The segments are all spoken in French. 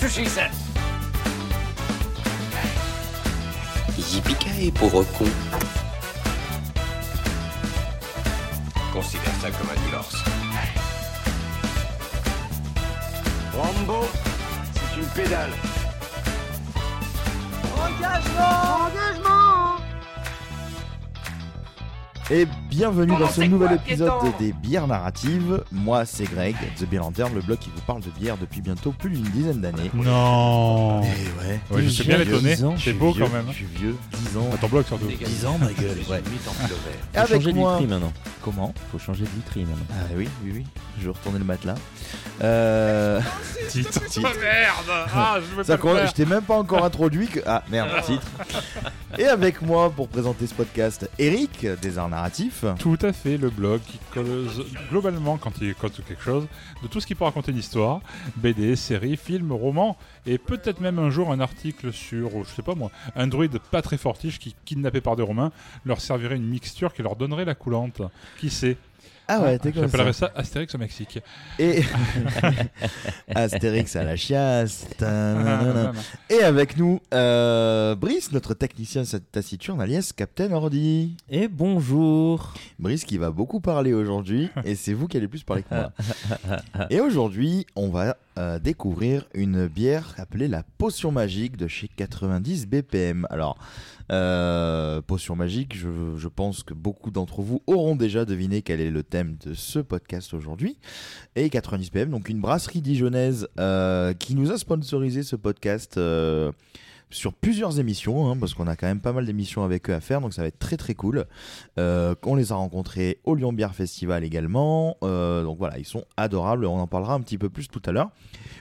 That's what she said. Yippee pauvre con. Considère ça comme un divorce. Rambo, c'est une pédale. Et bienvenue dans ce nouvel épisode des bières narratives. Moi, c'est Greg, The Beer Lantern, le blog qui vous parle de bière depuis bientôt plus d'une dizaine d'années. Non Et ouais. Ouais, je suis bien étonné. C'est beau vieux, quand même. Je suis vieux, 10 ans. À ton blog surtout. 10 ans, ma gueule. Ouais. Avec moi. maintenant. Comment Faut changer de maintenant. Ah oui, oui, oui. Je vais retourner le matelas. Euh... Titre. Titre. merde Ah, je veux Ça pas le compte- faire. je t'ai même pas encore introduit que... Ah merde, titre. Et avec moi pour présenter ce podcast, Eric des Arts Narratifs. Tout à fait, le blog qui cause globalement, quand il cause quelque chose, de tout ce qui peut raconter une histoire, BD, séries, films, romans, et peut-être même un jour un article sur, je sais pas moi, un druide pas très fortiche qui, kidnappé par des Romains, leur servirait une mixture qui leur donnerait la coulante. Qui sait Ah ouais, t'es comme J'appellerais ça. ça Astérix au Mexique. Et Astérix à la chiasse. Et avec nous, euh, Brice, notre technicien taciturne, alias Captain Ordi. Et bonjour Brice qui va beaucoup parler aujourd'hui, et c'est vous qui allez plus parler que moi. Et aujourd'hui, on va euh, découvrir une bière appelée la Potion Magique de chez 90 BPM. Alors, euh, Potion Magique, je, pense que beaucoup d'entre vous auront déjà deviné quel est le thème de ce podcast aujourd'hui. Et 90 BPM, donc une brasserie dijonnaise euh, qui nous a sponsorisé ce podcast. Sur plusieurs émissions, hein, parce qu'on a quand même pas mal d'émissions avec eux à faire, donc ça va être très très cool. Euh, on les a rencontrés au Lyon Bière Festival également. Euh, donc voilà, ils sont adorables. On en parlera un petit peu plus tout à l'heure.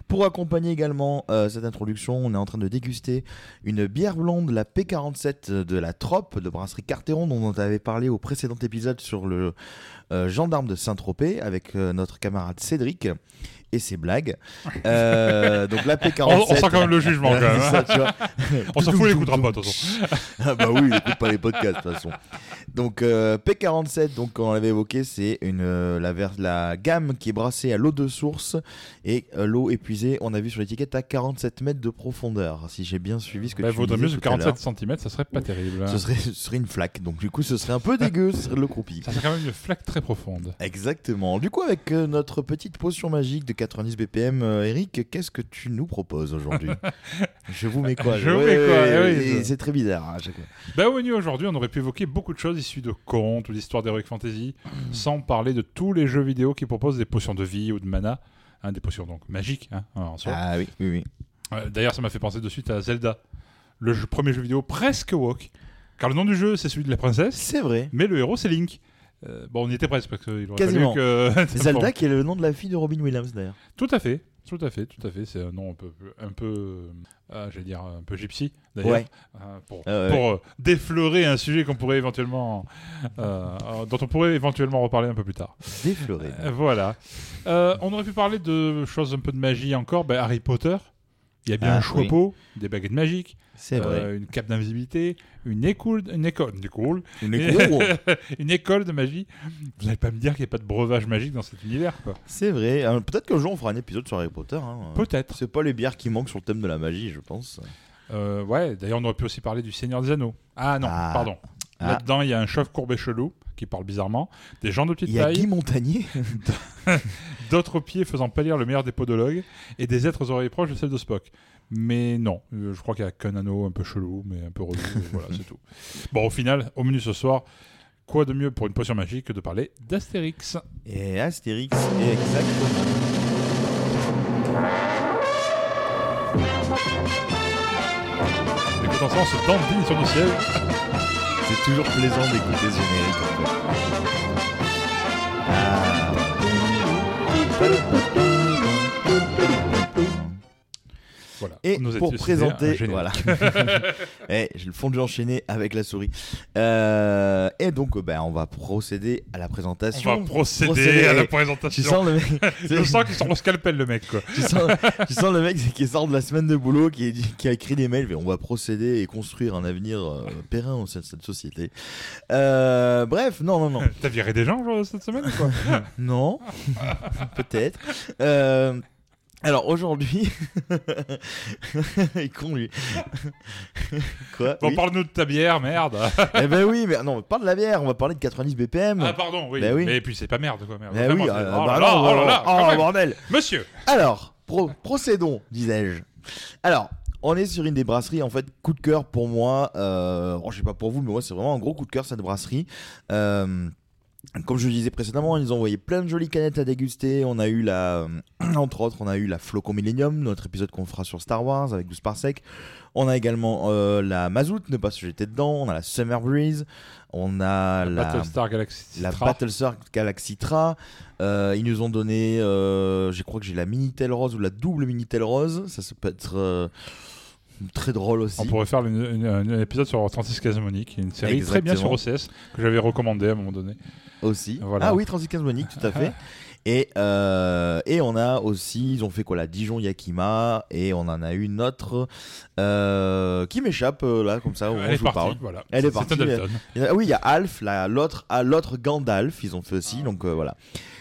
Pour accompagner également euh, cette introduction, on est en train de déguster une bière blonde, la P47 de la Trope de Brasserie Carteron, dont on avait parlé au précédent épisode sur le gendarme de Saint-Tropez avec notre camarade Cédric et ses blagues. Euh, donc la P47. On, on sent quand même le jugement quand même. Ça, hein. On s'en fout, il écoutera pas de toute façon. Ah bah oui, il écoute pas les podcasts de toute façon. Donc euh, P47, donc comme on l'avait évoqué, c'est une euh, la, gamme qui est brassée à l'eau de source et l'eau épuisée, on a vu sur l'étiquette à 47 mètres de profondeur. Si j'ai bien suivi ce que Bah, tu vaudrait mieux que tout à l'heure. 47 cm, ça serait pas terrible. hein. Ce serait, ce serait une flaque, donc du coup ce serait un peu dégueu, ce serait le croupi. Ça serait quand même une flaque très profonde. Exactement. Du coup, avec notre petite potion magique de 90 BPM, euh, Eric, qu'est-ce que tu nous proposes aujourd'hui Je vous mets quoi Je vous mets quoi, eh oui, C'est très bizarre hein, à chaque fois. Au menu aujourd'hui, on aurait pu évoquer beaucoup de choses issues de contes ou d'histoires d'heroic fantasy, sans parler de tous les jeux vidéo qui proposent des potions de vie ou de mana, hein, des potions donc magiques hein, en soi. Ah oui, oui, oui. Euh, D'ailleurs, ça m'a fait penser de suite à Zelda, le jeu- premier jeu vidéo presque woke, car le nom du jeu c'est celui de la princesse, C'est vrai. mais le héros c'est Link. Euh, bon, on y était presque parce qu'il aurait Quasiment. fallu que Zelda qui est le nom de la fille de Robin Williams d'ailleurs. Tout à fait, tout à fait, tout à fait. C'est un nom un peu, un peu, euh, j'allais dire un peu gypsy d'ailleurs, Ouais. euh, pour, Ah ouais. pour euh, déflorer un sujet qu'on pourrait éventuellement, dont on pourrait éventuellement reparler un peu plus tard. Défloré. Euh, voilà. On aurait pu parler de choses un peu de magie encore. Ben, Harry Potter. Il y a bien Ah, un chapeau, des baguettes magiques, C'est vrai. euh, une cape d'invisibilité, une école, une école, une école, Une école. une école de magie. Vous n'allez pas me dire qu'il n'y a pas de breuvage magique dans cet univers, quoi. C'est vrai. Euh, Peut-être qu'un jour on fera un épisode sur Harry Potter. hein. Peut-être. C'est pas les bières qui manquent sur le thème de la magie, je pense. Euh, ouais, d'ailleurs, on aurait pu aussi parler du Seigneur des Anneaux. Ah non, Ah. pardon. Ah. Là-dedans, il y a un chef courbé chelou qui parle bizarrement, des gens de petite Il y a taille, Guy Montagnier. d'autres pieds faisant pâlir le meilleur des podologues, et des êtres aux oreilles proches de celles de Spock. Mais non, euh, je crois qu'il y a qu'un anneau un peu chelou, mais un peu relou, voilà, c'est tout. Bon, au final, au menu ce soir, quoi de mieux pour une potion magique que de parler d'Astérix Et Astérix. Et exactement. Écoutons ça, on se dandine sur le ciel. C'est toujours plaisant d'écouter ce générique. en fait. Ah. Voilà. Et pour présenter, voilà, Eh, j'ai le fondu enchaîné avec la souris. Euh, et donc, ben, on va procéder à la On présentation. va procéder, Procéder. à la Tu présentation. sens le mec, Je sens qu'il sort au scalpel, le mec, quoi. tu sens, tu sens le mec qui sort de la semaine de boulot, qui, a écrit des mails, mais on va procéder et construire un avenir euh, périn au sein de cette société. Euh, bref, non, non, non. T'as viré des gens genre, cette semaine ou quoi? Non, peut-être. Euh, alors aujourd'hui, il est con lui. Quoi Bon, Oui parle-nous de ta bière, merde. Eh ben oui, mais non, pas de la bière, on va parler de 90 BPM. Ah, pardon, oui. Bah oui. Mais puis c'est pas merde, quoi, merde. Vraiment, oui, euh, oh bah là non, oh là là, oh, bordel. Monsieur Alors, pro- procédons, disais-je. Alors, on est sur une des brasseries, en fait, coup de cœur pour moi. Euh, bon, je sais pas pour vous, mais moi, c'est vraiment un gros coup de cœur cette brasserie. Euh, comme je le disais précédemment, ils ont envoyé plein de jolies canettes à déguster. On a eu la, entre autres, on a eu la Floco Millennium, notre épisode qu'on fera sur Star Wars avec 12 parsec. On a également euh, la Mazout, ne pas se jeter dedans. On a la Summer Breeze. On a la, Battlestar Galaxy la Galaxitra. Euh, ils nous ont donné, euh, je crois que j'ai la Minitel Rose ou la double Minitel Rose. Ça, ça peut être euh, très drôle aussi. On pourrait faire une- une- un épisode sur Francis Casmonique, une série très bien sur. OCS que j'avais recommandé à un moment donné. aussi. Voilà. Ah oui, 35 Monique, tout à fait. Et, euh, et on a aussi, ils ont fait quoi la Dijon Yakima et on en a une autre euh, qui m'échappe euh, là comme ça. où Elle est je vous partie, parle. voilà. Elle est partie, Ah oui, il y a Alf, la- l'autre, ah, l'autre Gandalf, ils ont fait aussi. Donc euh, voilà.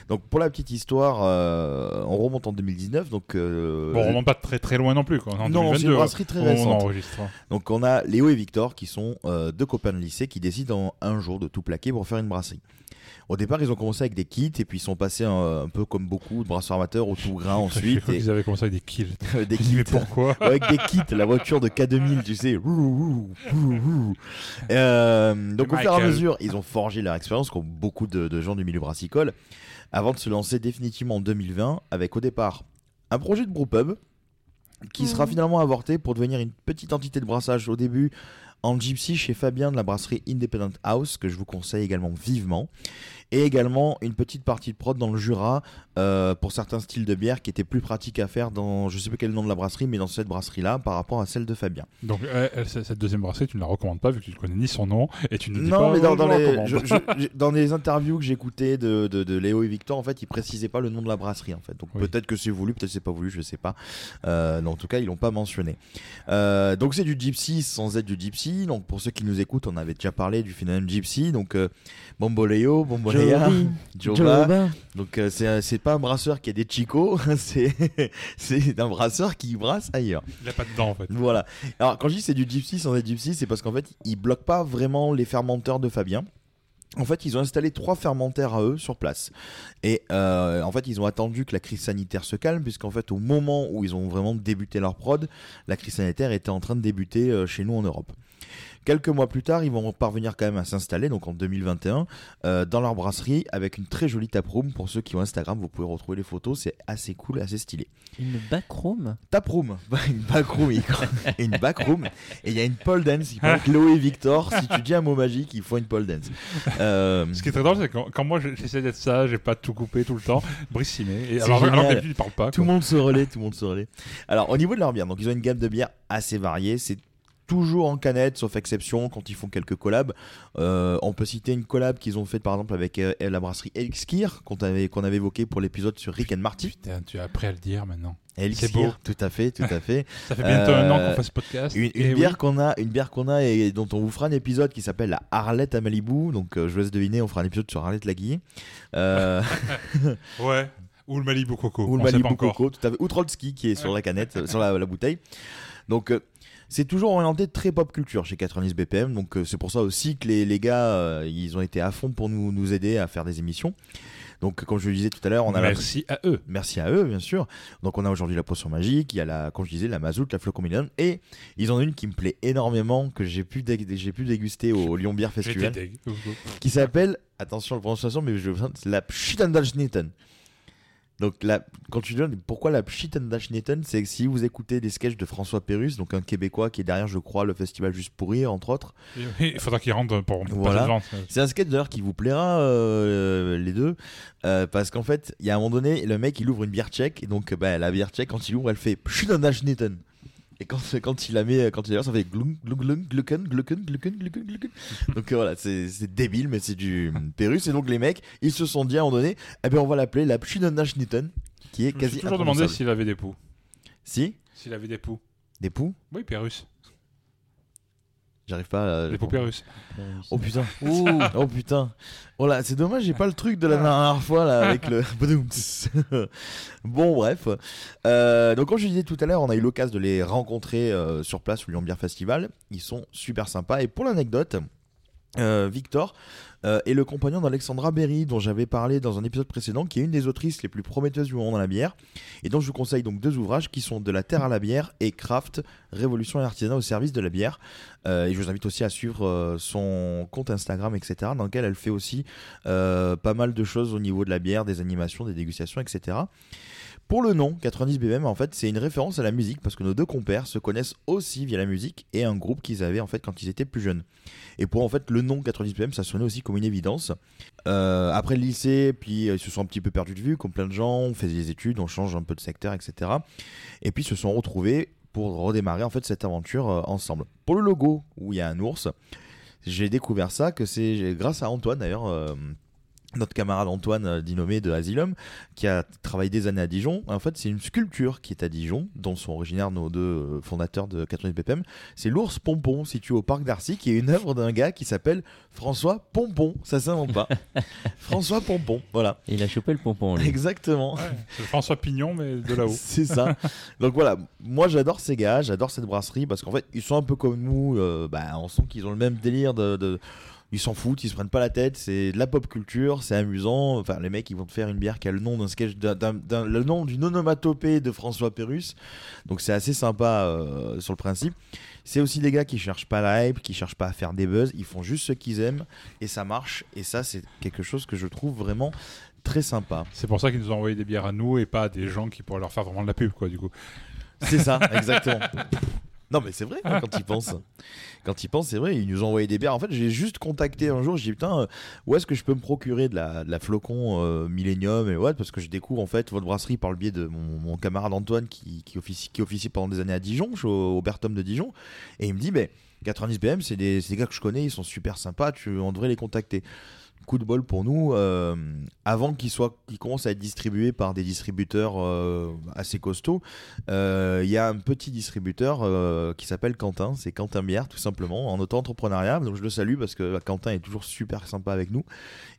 Donc pour la petite histoire, euh, on remonte en 2019. Donc euh, Bon, on remonte pas très très loin non plus. Quoi. En non, c'est 2022, une brasserie très on récente. enregistre. Donc on a Léo et Victor qui sont euh, deux copains de lycée qui décident en un jour de tout plaquer pour faire une brasserie. Au départ, ils ont commencé avec des kits et puis ils sont passés un, un peu comme beaucoup de brasseurs amateurs au tout grain ensuite. et- qu'ils avaient commencé avec des kills. des Mais kits. pourquoi avec des kits, la voiture de K2000, tu sais. Euh, donc au fur et à mesure, ils ont forgé leur expérience, comme beaucoup de, de gens du milieu brassicole, avant de se lancer définitivement en 2020, avec au départ un projet de brewpub qui sera finalement avorté pour devenir une petite entité de brassage au début en gypsy chez Fabien de la brasserie Independent House, que je vous conseille également vivement. Et également une petite partie de prod dans le Jura euh, pour certains styles de bière qui étaient plus pratiques à faire dans, je sais pas quel est le nom de la brasserie, mais dans cette brasserie-là par rapport à celle de Fabien. Donc, euh, elle, cette deuxième brasserie, tu ne la recommandes pas vu que tu ne connais ni son nom et tu ne dis Non, pas. mais dans, dans les, je- je- dans les interviews que j'écoutais de, de, de Léo et Victor, en fait, ils précisaient pas le nom de la brasserie, en fait. Donc Oui. peut-être que c'est voulu, peut-être que c'est pas voulu, je sais pas. Euh, en tout cas, ils l'ont pas mentionné. Euh, donc c'est du gypsy sans être du gypsy. Donc pour ceux qui nous écoutent, on avait déjà parlé du phénomène gypsy. Donc euh, Bomboleo, Bombolea, Joba. Donc euh, c'est c'est pas un brasseur qui a des chicots, c'est c'est un brasseur qui brasse ailleurs. Il n'est pas dedans en fait. Voilà. Alors quand je dis c'est du gypsy sans être gypsy, c'est parce qu'en fait ils bloquent pas vraiment les fermenteurs de Fabien. En fait, ils ont installé trois fermentaires à eux sur place. Et euh, en fait, ils ont attendu que la crise sanitaire se calme, puisqu'en fait, au moment où ils ont vraiment débuté leur prod, la crise sanitaire était en train de débuter euh, chez nous en Europe. Quelques mois plus tard, ils vont parvenir quand même à s'installer, donc en 2021, euh, dans leur brasserie avec une très jolie taproom. Pour ceux qui ont Instagram, vous pouvez retrouver les photos, c'est assez cool, assez stylé. Une backroom? Taproom, une backroom, il- une backroom, et il y a une pole dance. Il Léo et Victor, si tu dis un mot magique, il faut une pole dance. Euh, Ce qui est très drôle, c'est que quand, quand moi j'essaie d'être sage, j'ai pas tout coupé tout le temps, Brice. Et alors, alors d'habitude, il parle pas. Tout le monde se relaie, tout le monde se relaie. Alors, au niveau de leur bière, donc ils ont une gamme de bières assez variée. C'est toujours en canette, sauf exception quand ils font quelques collabs. Euh, on peut citer une collab qu'ils ont faite par exemple avec euh, la brasserie Elixir qu'on avait, qu'on avait évoqué pour l'épisode sur Rick and Marty. Putain, tu es prêt à le dire maintenant. Elixir, beau. tout à fait, tout à fait. Ça fait bientôt un an Euh, qu'on fait ce podcast. Une, oui. bière qu'on a, une bière qu'on a et dont on vous fera un épisode qui s'appelle la Arlette à Malibu. Donc euh, je vous laisse deviner, on fera un épisode sur Arlette Laguille. Euh, Ouais. Ou le Malibu Coco. ou le on Malibu. Coco, tout à fait. Ou Trotsky qui est sur la canette, euh, sur la, la bouteille. Donc euh, c'est toujours orienté très pop culture chez 90 BPM. Donc euh, c'est pour ça aussi que les, les gars, euh, ils ont été à fond pour nous, nous aider à faire des émissions. Donc comme je le disais tout à l'heure, on a la- Merci à eux. Merci à eux, bien sûr. Donc on a aujourd'hui la potion magique, il y a la, comme je disais, la mazout, la flocomillion, et ils en ont une qui me plaît énormément, que j'ai pu, dég- j'ai pu déguster au Lyon Beer J'étais Festival, qui s'appelle, attention à la prononciation, mais je la Pschitandalschnitten. Donc la, quand tu dis pourquoi la Pschitandalschnitten, c'est que si vous écoutez des sketchs de François Pérus, donc un Québécois qui est derrière, je crois, le festival Juste pour rire, entre autres, Il faudra qu'ils rentrent pour Voilà. C'est un sketch d'ailleurs qui vous plaira, euh, les deux, euh, parce qu'en fait, il y a un moment donné, le mec il ouvre une bière tchèque, et donc bah, la bière tchèque, quand il ouvre, elle fait Pschitandalschnitten. Et quand, quand il la met, quand il la ça fait glung, glung, glung, glucken, glucken, glucken, glucken, glucken. Donc euh, voilà, c'est débile, mais c'est du Pérus. Et donc les mecs, ils se sont dit à un moment donné, eh ben on va l'appeler la Pshunonashnitten, qui est Je quasi suis toujours demandé s'il avait des poux. Si S'il avait des poux. Des poux? Oui, Pérus. J'arrive pas à. Des poux Pérus. Oh putain. oh putain. Voilà, c'est dommage, j'ai pas le truc de la dernière fois là avec le. bon, bref. Euh, donc, comme je disais tout à l'heure, on a eu l'occasion de les rencontrer euh, sur place au Lyon Beer Festival. Ils sont super sympas. Et pour l'anecdote, euh, Victor euh, est le compagnon d'Alexandra Berry, dont j'avais parlé dans un épisode précédent, qui est une des autrices les plus prometteuses du moment dans la bière. Et donc, je vous conseille donc deux ouvrages qui sont De la terre à la bière et Craft, Révolution et artisanat au service de la bière. Euh, et je vous invite aussi à suivre euh, son compte Instagram, etc., dans lequel elle fait aussi euh, pas mal de choses au niveau de la bière, des animations, des dégustations, etc. Pour le nom, 90 BBM, en fait, c'est une référence à la musique parce que nos deux compères se connaissent aussi via la musique et un groupe qu'ils avaient en fait quand ils étaient plus jeunes. Et pour en fait le nom 90 BBM, ça sonnait aussi comme une évidence. Euh, après le lycée, puis euh, ils se sont un petit peu perdus de vue, comme plein de gens, on fait des études, on change un peu de secteur, etc. Et puis ils se sont retrouvés pour redémarrer en fait cette aventure euh, ensemble. Pour le logo, où il y a un ours, j'ai découvert ça que c'est grâce à Antoine d'ailleurs. Notre camarade Antoine euh, Dinomé de Asylum, qui a travaillé des années à Dijon. En fait, c'est une sculpture qui est à Dijon, dont sont originaires nos deux euh, fondateurs de 90 BPM. C'est l'ours Pompon, situé au parc d'Arcy, qui est une œuvre d'un gars qui s'appelle François Pompon. Ça s'invente pas. François Pompon, voilà. Et il a chopé le pompon, lui. Exactement. Ouais, François Pignon, mais de là-haut. C'est ça. Donc voilà, moi j'adore ces gars, j'adore cette brasserie parce qu'en fait ils sont un peu comme nous, euh, bah, on sent qu'ils ont le même délire de, de- Ils s'en foutent, ils se prennent pas la tête, c'est de la pop culture, c'est amusant. Enfin, les mecs, ils vont te faire une bière qui a le nom d'un sketch, le nom d'une onomatopée de François Pérus. Donc c'est assez sympa euh, sur le principe. C'est aussi des gars qui cherchent pas la hype, qui cherchent pas à faire des buzz, ils font juste ce qu'ils aiment et ça marche. Et ça, c'est quelque chose que je trouve vraiment très sympa. C'est pour ça qu'ils nous ont envoyé des bières à nous et pas à des gens qui pourraient leur faire vraiment de la pub, quoi, du coup. C'est ça, exactement. Non mais c'est vrai hein, quand ils pensent. Quand ils pensent, c'est vrai, ils nous ont envoyé des bières. En fait, j'ai juste contacté un jour, j'ai dit putain, euh, où est-ce que je peux me procurer de la, de la flocon euh, Millennium et ouais, parce que je découvre en fait votre brasserie par le biais de mon, mon camarade Antoine qui, qui, officie, qui officie pendant des années à Dijon, je suis au, au Bertum de Dijon, et il me dit, mais 90 BM, c'est des, des gars que je connais, ils sont super sympas, tu, on devrait les contacter. Coup de bol pour nous, euh, avant qu'ils soient, qu'ils commencent à être distribués par des distributeurs euh, assez costauds, euh, il y a un petit distributeur qui s'appelle Quentin, c'est Quentin Bière tout simplement, en auto-entrepreneuriat. Donc je le salue parce que bah, Quentin est toujours super sympa avec nous.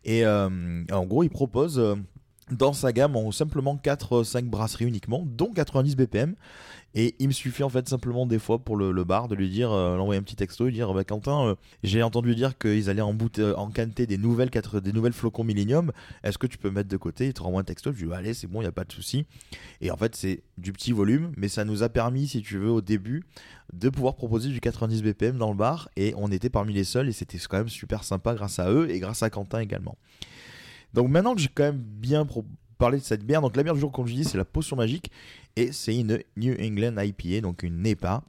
Et en gros, il propose dans sa gamme en simplement 4-5 brasseries uniquement, dont 90 BPM. Et il me suffit en fait simplement des fois pour le, bar de lui dire, euh, l'envoyer un petit texto et dire bah, Quentin, euh, j'ai entendu dire qu'ils allaient en euh, encanter des nouvelles, quatre- des nouvelles flocons Millennium. Est-ce que tu peux mettre de côté Il te renvoie un texto? Je lui dis allez, c'est bon, il n'y a pas de souci. Et en fait, c'est du petit volume, mais ça nous a permis, si tu veux, au début, de pouvoir proposer du 90 BPM dans le bar. Et on était parmi les seuls, et c'était quand même super sympa grâce à eux et grâce à Quentin également. Donc maintenant que j'ai quand même bien pro- parlé de cette bière, donc la bière du jour, comme je dis, c'est la potion magique. Et c'est une New England IPA, donc une NEPA.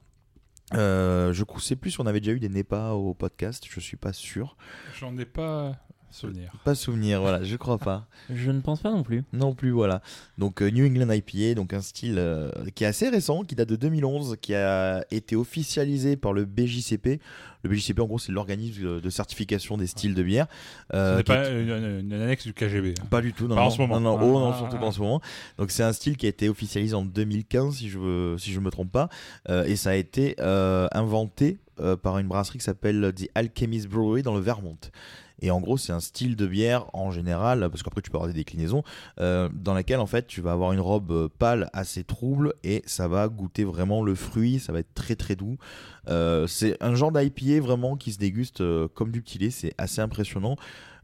Euh, je sais plus si on avait déjà eu des NEPA au podcast, je suis pas sûr. J'en ai pas souvenir. Pas souvenir, voilà, je crois pas. Je ne pense pas non plus. Non plus, voilà. Donc euh, New England IPA, donc un style euh, qui est assez récent, qui date de 2011, qui a été officialisé par le BJCP. Le BJCP, en gros, c'est l'organisme de- de certification des styles de bière. euh, Ce n'est est- pas une, une- une annexe du KGB. hein. Pas du tout, non. Pas en ce moment. Non, non, Ah, oh, non, ah, surtout ah. pas en ce moment. Donc c'est un style qui a été officialisé en 2015, si je ne si je me trompe pas. Euh, et ça a été euh, inventé euh, par une brasserie qui s'appelle The Alchemist Brewery dans le Vermont. Et en gros, c'est un style de bière en général, parce qu'après tu peux avoir des déclinaisons, euh, dans laquelle en fait tu vas avoir une robe euh, pâle assez trouble et ça va goûter vraiment le fruit, ça va être très très doux. Euh, c'est un genre d'IPA vraiment qui se déguste comme du petit lait, c'est assez impressionnant.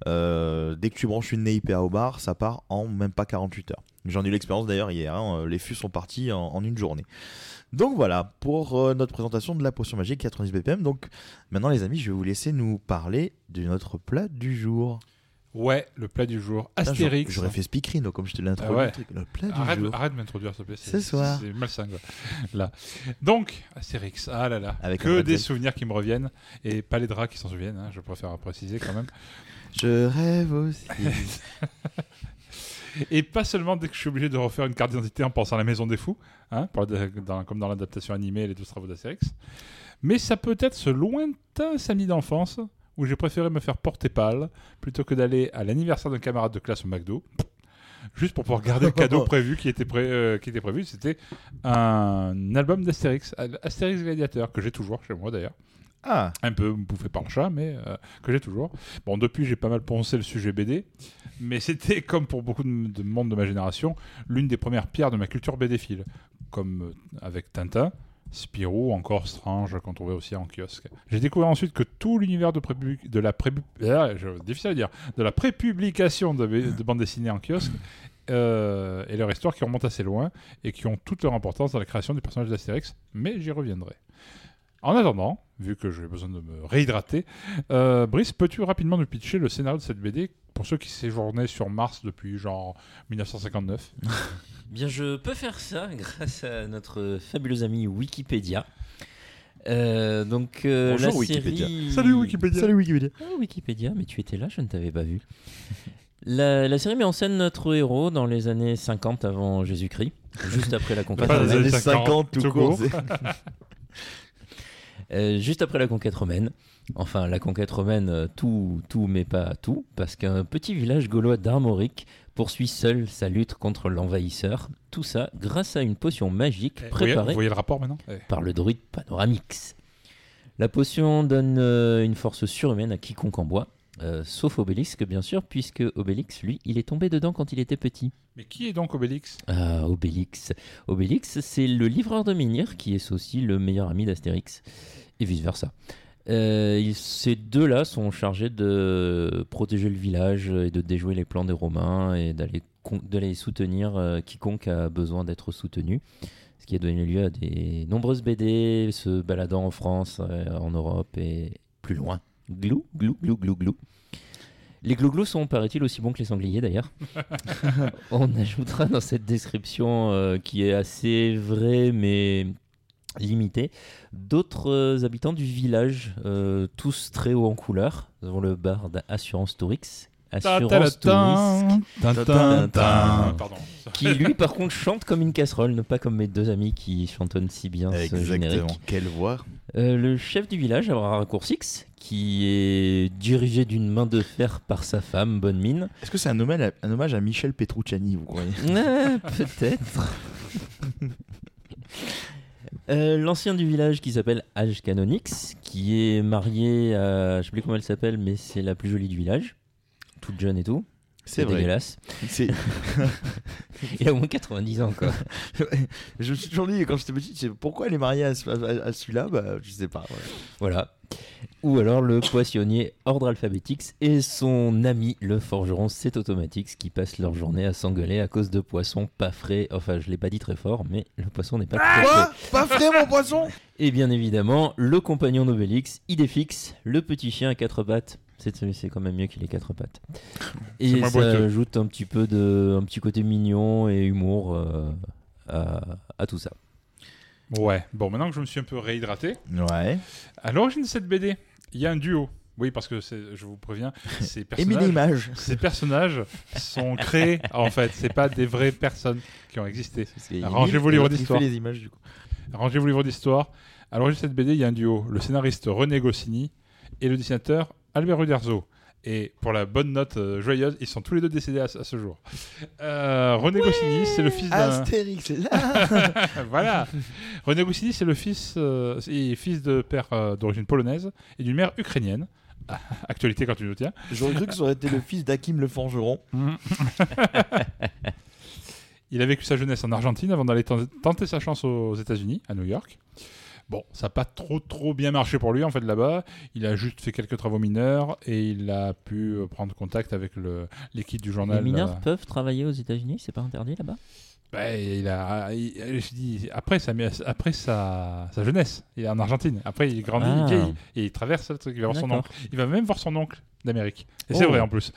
Dès que tu branches une IPA au bar, ça part en même pas 48 heures. J'en ai eu l'expérience d'ailleurs hier, hein, les fûts sont partis en une journée. Donc voilà pour euh, notre présentation de la potion magique 90 BPM. Donc maintenant les amis, je vais vous laisser nous parler de notre plat du jour. Ouais, le plat du jour. Astérix. J'aurais fait speakerino comme je te l'ai introduit. Ah ouais. le truc. Le plat du jour. arrête de m'introduire, s'il te plaît. Ce soir. C'est malsain, quoi. Là. Donc, Astérix. Ah là là. Avec que des souvenirs qui me reviennent. Et pas les draps qui s'en souviennent. hein, je préfère préciser quand même. Je rêve aussi. Et pas seulement dès que je suis obligé de refaire une carte d'identité en pensant à la maison des fous, hein, dans- comme dans l'adaptation animée Les 12 travaux d'Astérix. Mais ça peut être ce lointain samedi d'enfance où j'ai préféré me faire porter pâle plutôt que d'aller à l'anniversaire d'un camarade de classe au McDo. Juste pour pouvoir garder le cadeau prévu qui était, pré- euh, qui était prévu. C'était un album d'Astérix, Astérix Gladiateur, que j'ai toujours chez moi d'ailleurs Ah, un peu bouffé par le chat, mais euh, que j'ai toujours. Bon, depuis, j'ai pas mal poncé le sujet BD, mais c'était, comme pour beaucoup de, de monde de ma génération, l'une des premières pierres de ma culture BD-phile, comme euh, avec Tintin, Spirou, encore Strange, qu'on trouvait aussi en kiosque. J'ai découvert ensuite que tout l'univers de, la pré- je- difficile à dire, de la prépublication de, de bandes dessinées en kiosque euh, et leur histoire qui remonte assez loin et qui ont toute leur importance dans la création du personnage d'Astérix, mais j'y reviendrai. En attendant, vu que j'ai besoin de me réhydrater, euh, Brice, peux-tu rapidement nous pitcher le scénario de cette BD pour ceux qui séjournaient sur Mars depuis genre 1959 Bien, je peux faire ça grâce à notre fabuleux ami Wikipédia. Euh, donc, euh, Bonjour, la Wikipédia. série... Salut Wikipédia salut Wikipédia. Ah, Wikipédia, mais tu étais là, je ne t'avais pas vu. La, la série met en scène notre héros dans les années 50 avant Jésus-Christ, juste après la conquête, Pas Dans les années années 50 50 tout tout court. Euh, juste après la conquête romaine. Enfin, la conquête romaine, euh, tout, tout, mais pas tout, parce qu'un petit village gaulois d'Armorique poursuit seul sa lutte contre l'envahisseur. Tout ça grâce à une potion magique Vous voyez, préparée vous voyez le rapport maintenant Eh. par le druide Panoramix. La potion donne euh, une force surhumaine à quiconque en boit, euh, sauf Obélix, bien sûr, puisque Obélix, lui, il est tombé dedans quand il était petit. Mais qui est donc Obélix? Ah, Obélix. Obélix, c'est le livreur de menhir qui est aussi le meilleur ami d'Astérix, et vice-versa. Euh, ils- ces deux-là sont chargés de protéger le village et de déjouer les plans des Romains et d'aller soutenir euh, quiconque a besoin d'être soutenu. Ce qui a donné lieu à des nombreuses BD se baladant en France, en Europe et plus loin. Glou, glou, glou, glou, glou. Les glouglous sont, paraît-il, aussi bons que les sangliers d'ailleurs. On ajoutera dans cette description euh, qui est assez vraie mais limitée d'autres euh, habitants du village, euh, tous très hauts en couleur. Nous avons le barde Assurance Tourix. Assurance Tourix, Tintin, Tintin. Pardon. qui lui par contre chante comme une casserole, ne pas comme mes deux amis qui chantonnent si bien ce Exactement. générique. Quelle voix. Euh, le chef du village, Abrara Coursix, qui est dirigé d'une main de fer par sa femme, Bonne Mine. Est-ce que c'est un hommage, à, un hommage à Michel Petrucciani, vous croyez? Ah, Peut-être. Euh, L'ancien du village qui s'appelle Age Canonix, qui est marié à. Je sais plus comment elle s'appelle, mais c'est la plus jolie du village. Toute jeune et tout. C'est vrai. dégueulasse. C'est- Il a au moins 90 ans, quoi. je me suis toujours dit, quand j'étais petit, je sais pourquoi elle est mariée à, ce- à- à celui-là bah, Je sais pas. ouais. Voilà. Ou alors le poissonnier Ordre Alphabetix et son ami le forgeron C'est Automatix qui passent leur journée à s'engueuler à cause de poissons pas frais. Enfin, je l'ai pas dit très fort, mais le poisson n'est pas très frais. Pas frais mon poisson? Et bien évidemment, le compagnon d'Obélix, Idéfix, le petit chien à quatre pattes. C'est quand même mieux qu'il ait quatre pattes. Et ça boiteux. ajoute un petit peu de, un petit côté mignon et humour euh, à, à tout ça. Ouais, bon, maintenant que je me suis un peu réhydraté, Ouais. à l'origine de cette BD, il y a un duo. Oui, parce que je vous préviens, ces Et personnages, ces personnages sont créés en fait, c'est pas des vraies personnes qui ont existé. Rangez vos livres d'histoire. Les images du coup. Rangez vos livres d'histoire. À l'origine de cette BD, il y a un duo, le scénariste René Goscinny et le dessinateur Albert Uderzo. Et pour la bonne note euh, joyeuse, ils sont tous les deux décédés à, à ce jour. Euh, René Goscinny, c'est le fils d'un. Astérix est là voilà. René Goscinny, c'est le fils, euh, est fils de père d'origine polonaise et d'une mère ukrainienne. Ah, Actualité quand tu nous tiens. J'aurais cru que ça aurait été le fils d'Hakim le forgeron. Il a vécu sa jeunesse en Argentine avant d'aller ten- tenter sa chance aux États-Unis, à New York. Bon, ça n'a pas trop trop bien marché pour lui en fait là-bas. Il a juste fait quelques travaux mineurs et il a pu euh, prendre contact avec le- l'équipe du journal. Les mineurs euh, peuvent travailler aux États-Unis, c'est pas interdit là-bas? Bah, il a, il- je dis, après, sa, après sa, sa jeunesse, il est en Argentine. Après, il grandit, Ah. il vieillit et il traverse le truc. Il va voir son oncle. Il va même voir son oncle d'Amérique. Et c'est Oh. vrai en plus.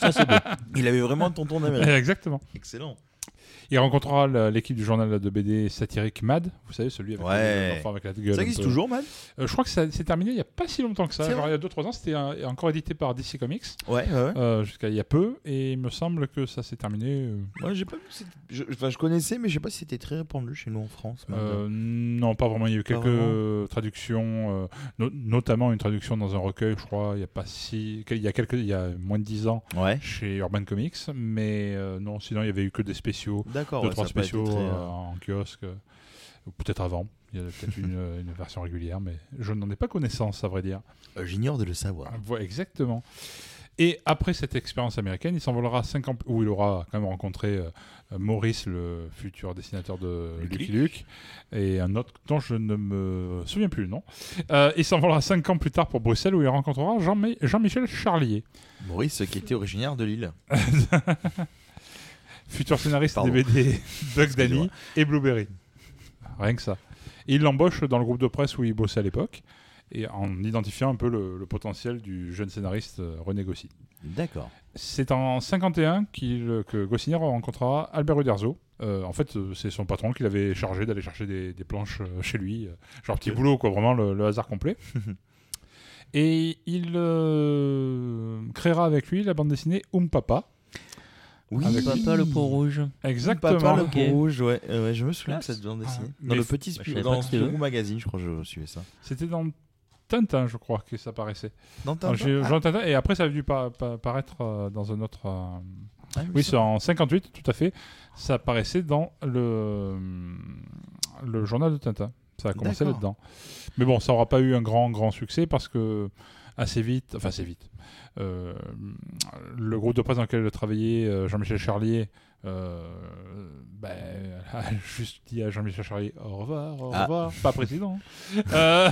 Ça beau. Il avait vraiment un tonton d'Amérique. Exactement. Excellent. Il rencontrera l'équipe du journal de BD satirique Mad, vous savez, celui avec, Ouais. le- avec la gueule. Ça existe toujours, man Euh, Je crois que ça s'est terminé il n'y a pas si longtemps que ça. C'est Genre, il y a 2-3 ans, c'était encore édité par DC Comics, Ouais, ouais, ouais. euh, jusqu'à il y a peu, et il me semble que ça s'est terminé. euh, Moi, j'ai pas vu. c'est- Je, enfin, je connaissais, mais je sais pas si c'était très répandu chez nous en France. non, pas vraiment. Il y a eu quelques vraiment. traductions, no- notamment une traduction dans un recueil, je crois, il y a pas si, il y a quelques, il y a moins de 10 ans Ouais. chez Urban Comics, mais non, sinon il y avait eu que des spéciaux, D'accord. deux ouais, trois spéciaux très, euh, euh, en kiosque, euh, ou peut-être avant. Il y a peut-être une, une version régulière, mais je n'en ai pas connaissance, à vrai dire. J'ignore de le savoir. Voilà, exactement. Et après cette expérience américaine, il s'envolera 5 ans, où il aura quand même rencontré euh, Maurice, le futur dessinateur de Lucky Luke, et un autre dont je ne me souviens plus le nom. Euh, il s'envolera 5 ans plus tard pour Bruxelles, où il rencontrera Jean- Jean-Michel Charlier, Maurice, qui était originaire de Lille. futur scénariste Pardon. BD Bugs. Danny et Blueberry. Rien que ça. Et il l'embauche dans le groupe de presse où il bossait à l'époque, et en identifiant un peu le, le potentiel du jeune scénariste euh, René Gossi. D'accord. C'est en 51 qu'il- que Goscinny rencontrera Albert Uderzo. Euh, en fait, euh, c'est son patron qui l'avait chargé d'aller chercher des, des planches chez lui. genre petit boulot, quoi, vraiment le, le hasard complet. Et il euh, créera avec lui la bande dessinée Um Papa. Oui. Avec Papa le pot rouge. Exactement. Papa le Ok. pot rouge, ouais. Euh, ouais, je me souviens de cette bande dessinée. Ah, dans mais le petit bah, dans eux. Magazine, je crois que je suivais ça. C'était dans Tintin, je crois, que ça apparaissait. Dans Tintin Ah, Tintin, et après, ça a dû pa- pa- paraître euh, dans un autre. euh, ah, Oui, c'est en 58, tout à fait. Ça apparaissait dans le, le journal de Tintin. Ça a commencé là-dedans. Mais bon, ça n'aura pas eu un grand, grand succès parce que assez vite, enfin assez vite, euh, le groupe de presse dans lequel travaillait euh, Jean-Michel Charlier euh, ben, a juste dit à Jean-Michel Charlier au revoir, au Ah. revoir, pas président. Euh,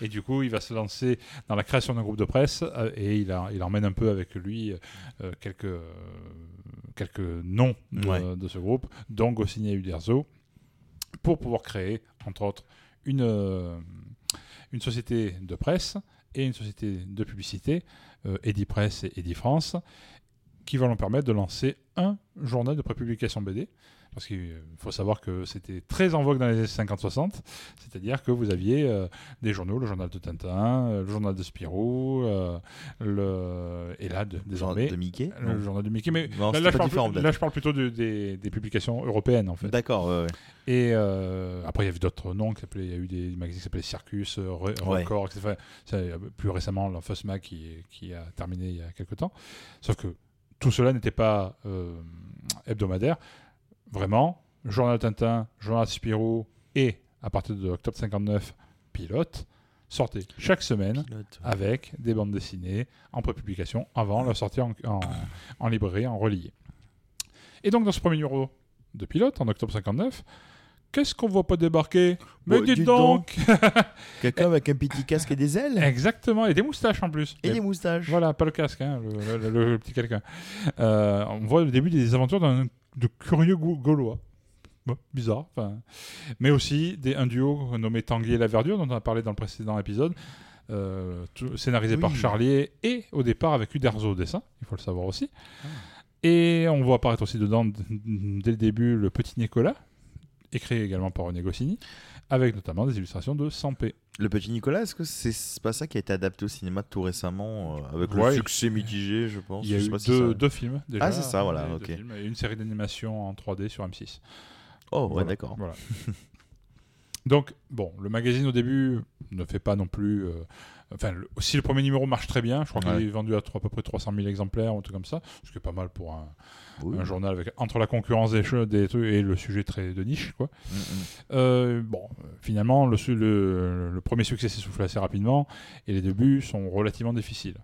et du coup, il va se lancer dans la création d'un groupe de presse et il, a, il emmène un peu avec lui quelques, quelques noms de, Ouais. de ce groupe, dont Goscinny et Uderzo, pour pouvoir créer, entre autres, une, une société de presse et une société de publicité, euh, Eddy et Eddy France, qui vont leur permettre de lancer un journal de prépublication BD. Parce qu'il faut savoir que c'était très en vogue dans les années 50-60, c'est-à-dire que vous aviez euh, des journaux, le journal de Tintin, euh, le journal de Spirou, euh, le... et là, de- désormais, de Mickey le journal de Mickey. Mais Non, là, je parle, différent, plus- peut-être. là, je parle plutôt de- des, des publications européennes, en fait. D'accord, ouais, ouais. Et euh, après, il y avait d'autres noms. Il y a eu des magazines qui s'appelaient Circus, euh, Re- Ouais. Record, etc. Euh, plus récemment, la Fosma qui, qui a terminé il y a quelques temps. Sauf que tout cela n'était pas euh, hebdomadaire. Vraiment, Journal Tintin, Journal Spirou et, à partir de octobre 59, Pilote sortaient chaque semaine Pilote. avec des bandes dessinées en prépublication avant leur sortie en, en, en librairie, en relié. Et donc, dans ce premier numéro de Pilote, en octobre 59, qu'est-ce qu'on voit pas débarquer? Mais Bon, dites dites donc, Quelqu'un avec un petit casque et des ailes? Exactement, et des moustaches en plus. et des moustaches. Voilà, pas le casque, hein, le, le- le- le petit quelqu'un. Euh, on voit le début des aventures d'un de curieux Gau- Gaulois. Bon, bizarre. Mais aussi des, un duo nommé Tanguy et la Verdure, dont on a parlé dans le précédent épisode, euh, tout- scénarisé par. Charlier et au départ avec Uderzo au dessin, il faut le savoir aussi. Ah. Et on voit apparaître aussi dedans, dès le début, le petit Nicolas, écrit également par René Goscinny, avec notamment des illustrations de Sampé. Le petit Nicolas, est-ce que c'est pas ça qui a été adapté au cinéma tout récemment euh, avec Ouais. le succès mitigé, je pense? Il y a Je eu si deux, films déjà. Ah, c'est ça, voilà, ok. films et une série d'animation en 3D sur M6. Oh, ouais, Voilà, d'accord. Voilà. Donc, bon, le magazine au début ne fait pas non plus. euh, Enfin, le- si le premier numéro marche très bien, je crois Ouais. qu'il est vendu à, peu près 300 000 exemplaires ou un truc comme ça, ce qui est pas mal pour un, Oui. un journal avec entre la concurrence des, trucs et le sujet très de niche, quoi. Mm, mm. Euh, bon, finalement, le, su- le, le premier succès s'essouffle assez rapidement et les débuts sont relativement difficiles.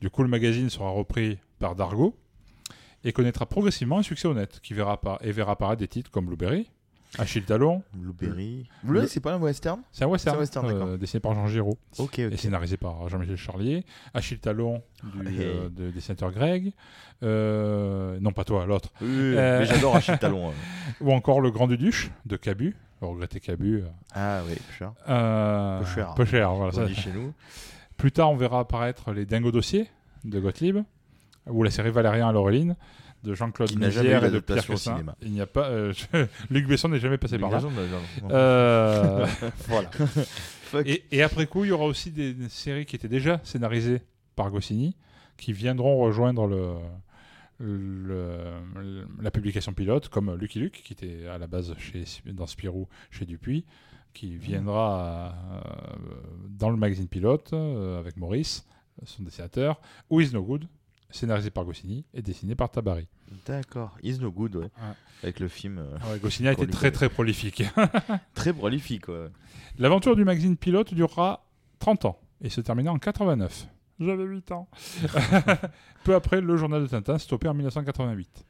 Du coup, le magazine sera repris par Dargo et connaîtra progressivement un succès honnête qui verra, et verra apparaître des titres comme Blueberry, Achille Talon. Blueberry. C'est pas un western? C'est un western, euh, dessiné par Jean Giraud et scénarisé par Jean-Michel Charlier. Achille Talon du Hey. euh, de dessinateur Greg. Euh, non, pas toi, l'autre. Oui, oui, Euh, mais j'adore Achille Talon. euh. Ou encore Le Grand Duduche de Cabu. Regretté Cabu. Ah oui, cher. Euh, Peu cher. Peu cher, voilà. On ça- dit chez nous. Plus tard, on verra apparaître les Dingo Dossiers de Gottlieb, ou la série Valérien à Laureline de Jean-Claude Mézières et de Pierre Cressin. Il n'y a pas. euh, Luc Besson n'est jamais passé par là. Non. Euh, voilà. Et, et après coup, il y aura aussi des, des séries qui étaient déjà scénarisées par Goscinny, qui viendront rejoindre le, le- la publication pilote, comme Lucky Luke, qui était à la base chez, dans Spirou chez Dupuis, qui viendra euh, dans le magazine pilote euh, avec Maurice, son dessinateur, Who is No Good, scénarisé par Goscinny et dessiné par Tabari. D'accord. Is no good, ouais. Ouais. Avec le film euh, Ah ouais, Goscinny a été très très prolifique. très prolifique, ouais. L'aventure du magazine pilote durera 30 ans et se termina en 89. J'avais 8 ans. Peu après, le journal de Tintin stoppé en 1988.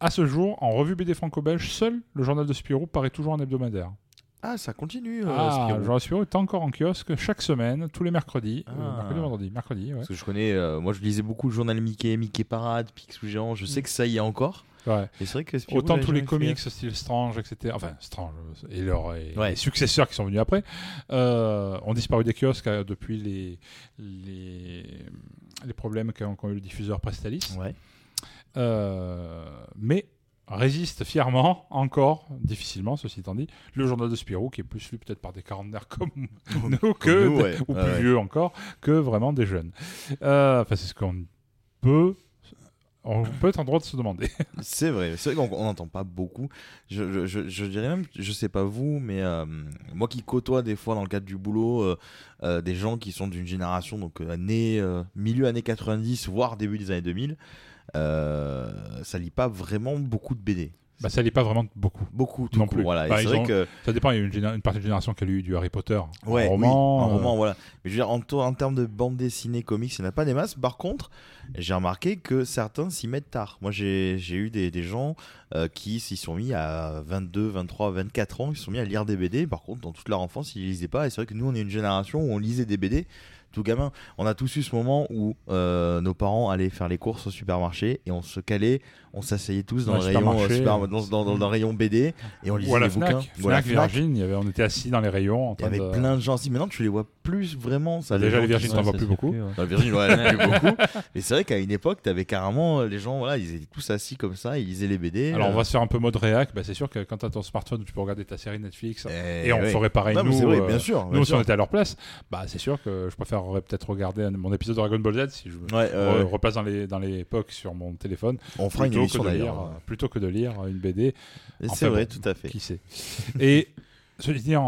À ce jour, en revue BD franco-belge, seul le journal de Spirou paraît toujours en hebdomadaire. Ah, ça continue. euh, ah, Spirou. de Spirou est encore en kiosque chaque semaine, tous les mercredis. Euh, Ah. mercredi, vendredi, mercredi, ouais. Parce que je connais, euh, moi je lisais beaucoup le journal Mickey, Mickey Parade, Picsou Géant, je sais que ça y est encore. Ouais. Et c'est vrai que Spirou, Autant tous les fait comics gaffe. style Strange, etc. Enfin, Strange euh, et leurs et Ouais. les successeurs qui sont venus après euh, ont disparu des kiosques euh, depuis les, les, les problèmes qu'ont eu le diffuseur Prestalis. Ouais. Euh, mais résiste fièrement, encore, difficilement, ceci étant dit, le journal de Spirou, qui est plus lu peut-être par des quarantenaires comme nous, que, nous, ouais. ou plus ouais. vieux encore, que vraiment des jeunes. Euh, Enfin, c'est ce qu'on peut, on peut être en droit de se demander. C'est vrai, c'est vrai qu'on on n'entend pas beaucoup. Je, je, je, je dirais même, je sais pas vous, mais euh, moi qui côtoie des fois dans le cadre du boulot euh, euh, des gens qui sont d'une génération, donc année, milieu années 90, voire début des années 2000, euh, ça lit pas vraiment beaucoup de BD. Bah, ça lit pas vraiment beaucoup. Beaucoup tout Non court, plus. Voilà. Bah, vrai ont- que Ça dépend, il y a une, géné- une partie de génération qui a lu du Harry Potter en Ouais, roman. oui, en euh, roman, voilà. Mais je veux dire, en, en termes de bande dessinée, comics, il n'y en a pas des masses. Par contre, j'ai remarqué que certains s'y mettent tard. Moi, j'ai eu des, des gens euh, qui s'y sont mis à 22, 23, 24 ans, ils se sont mis à lire des BD. Par contre, dans toute leur enfance, ils lisaient pas. Et c'est vrai que nous, on est une génération où on lisait des BD. Tout gamin, on a tous eu ce moment où euh, nos parents allaient faire les courses au supermarché et on se calait, on s'asseyait tous dans, Dans le rayon, euh, super- dans, dans- dans- dans le rayon BD et on lisait les bouquins. Fnac, la Fnac, Fnac. Virgin, il y avait, on était assis dans les rayons en Il y avait de... plein de gens. Si maintenant tu les vois plus vraiment, ça. Bah, déjà, gens les qui Virgin, t'en vois ça plus beaucoup. ouais. Le Virgin, ouais, là, plus beaucoup. Mais c'est vrai qu'à une époque, t'avais carrément euh, les gens, voilà, ils étaient tous assis comme ça, ils lisaient les BD. Alors, on euh, va se faire un peu mode réac. Bah, c'est sûr que quand tu as ton smartphone, tu peux regarder ta série Netflix. eh, Et on ferait pareil, Non, mais nous. c'est vrai, euh, bien sûr. Nous, si on était à leur place, bah, c'est sûr que je préférerais peut-être regarder un- mon épisode de Dragon Ball Z si je Ouais, euh, re- replace dans les, dans l'époque sur mon téléphone. on fera une émission que d'ailleurs. plutôt que de lire une BD. C'est vrai, bon, tout à fait. Qui sait Et ceci dit, en,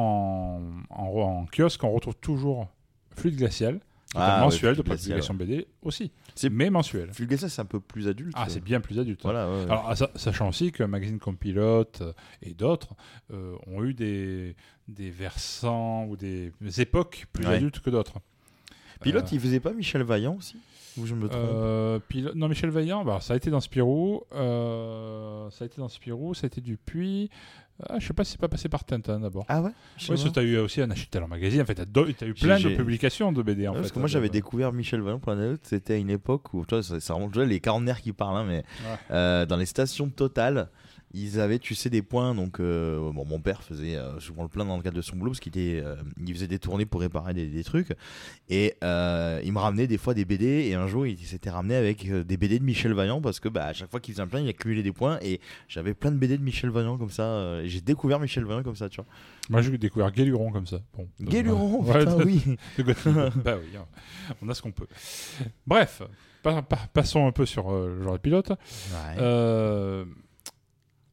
en, en kiosque, on retrouve toujours Fluide Glacial, Ah, ouais, mensuel de publication BD aussi. C'est- Mais mensuel. Fulgassa, c'est un peu plus adulte. Ah, c'est bien plus adulte. Voilà, ouais. Alors, sachant aussi qu'un magazine comme Pilote euh, et d'autres euh, ont eu des, des versants ou des, époques plus adultes que d'autres. Pilote, Euh, il faisait pas Michel Vaillant aussi Ou je me trompe euh, Pilo- non, Michel Vaillant, bah, ça a été dans Spirou, euh, ça a été dans Spirou, ça a été Dupuis. Ah, je sais pas si c'est pas passé par Tintin d'abord. Ah ouais? Oui, tu as eu aussi un Acheteur Magazine. En fait, tu as, eu plein de publications de BD. En Ouais, fait, parce que moi j'avais de- découvert Michel Vaillant pour c'était à une époque où, tu vois, vraiment tu vois, les quarantenaires qui parlent, hein, mais Ouais. euh, dans les stations Total, ils avaient, tu sais, des points. Donc, euh, bon, mon père faisait euh, souvent le plein dans le cadre de son boulot parce qu'il était, euh, il faisait des tournées pour réparer des, des trucs. Et il me ramenait des fois des BD. Et un jour, il s'était ramené avec des BD de Michel Vaillant parce que bah, à chaque fois qu'il faisait un plein, il accumulait des points. Et j'avais plein de BD de Michel Vaillant comme ça. et j'ai découvert Michel Vaillant comme ça, tu vois. Moi, j'ai découvert Guéluron comme ça. Bon, donc, Guéluron, ouais, putain, oui. bah oui, hein. on a ce qu'on peut. Bref, pa- pa- passons un peu sur le genre de pilote. Ouais. Euh,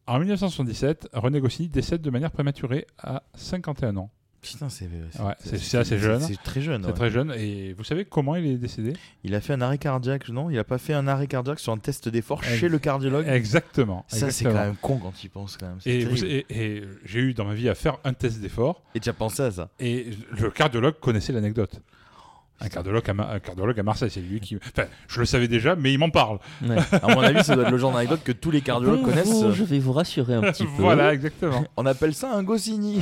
en 1977, René Goscinny décède de manière prématurée à 51 ans. Putain, c'est Ouais, c'est- assez jeune. C'est très jeune. C'est ouais. très jeune. Et vous savez comment il est décédé? Il a fait un arrêt cardiaque, non? Il a pas fait un arrêt cardiaque sur un test d'effort chez le cardiologue? Exactement. Ça, c'est quand même con quand tu y penses, quand même. Et- et j'ai eu dans ma vie à faire un test d'effort Et tu as pensé à ça? Et le cardiologue connaissait l'anecdote. Un cardiologue, à Ma- un cardiologue à Marseille, c'est lui qui. Enfin, je le savais déjà, mais il m'en parle. Ouais. À mon avis, ça doit être le genre d'anecdote que tous les cardiologues Bonjour, connaissent. Je vais vous rassurer un petit peu. voilà, exactement. On appelle ça un Goscinny.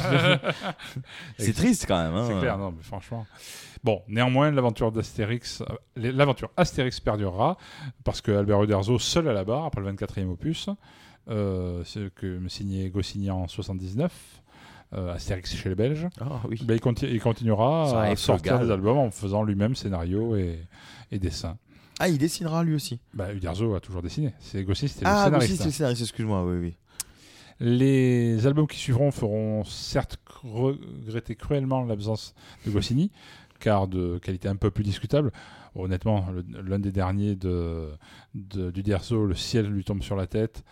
c'est triste quand même. hein. C'est clair, non, mais franchement. Bon, néanmoins, l'aventure d'Astérix, euh, l'aventure Astérix perdurera parce que Albert Uderzo, seul à la barre après le 24e opus, euh, ce que me signait Goscinny en 79, euh, Astérix chez les Belges, Ah oui. il, conti- il continuera Ça à sortir des albums en faisant lui-même scénario et, et dessin. Ah, il dessinera lui aussi. Bah, Uderzo a toujours dessiné. C'est Goscinny, c'était le Ah, scénariste. aussi, c'est le scénariste, excuse-moi, oui, oui. Les albums qui suivront feront certes regretter cruellement l'absence de Goscinny, car de qualité un peu plus discutable. Honnêtement, l'un des derniers de, de- du le ciel lui tombe sur la tête,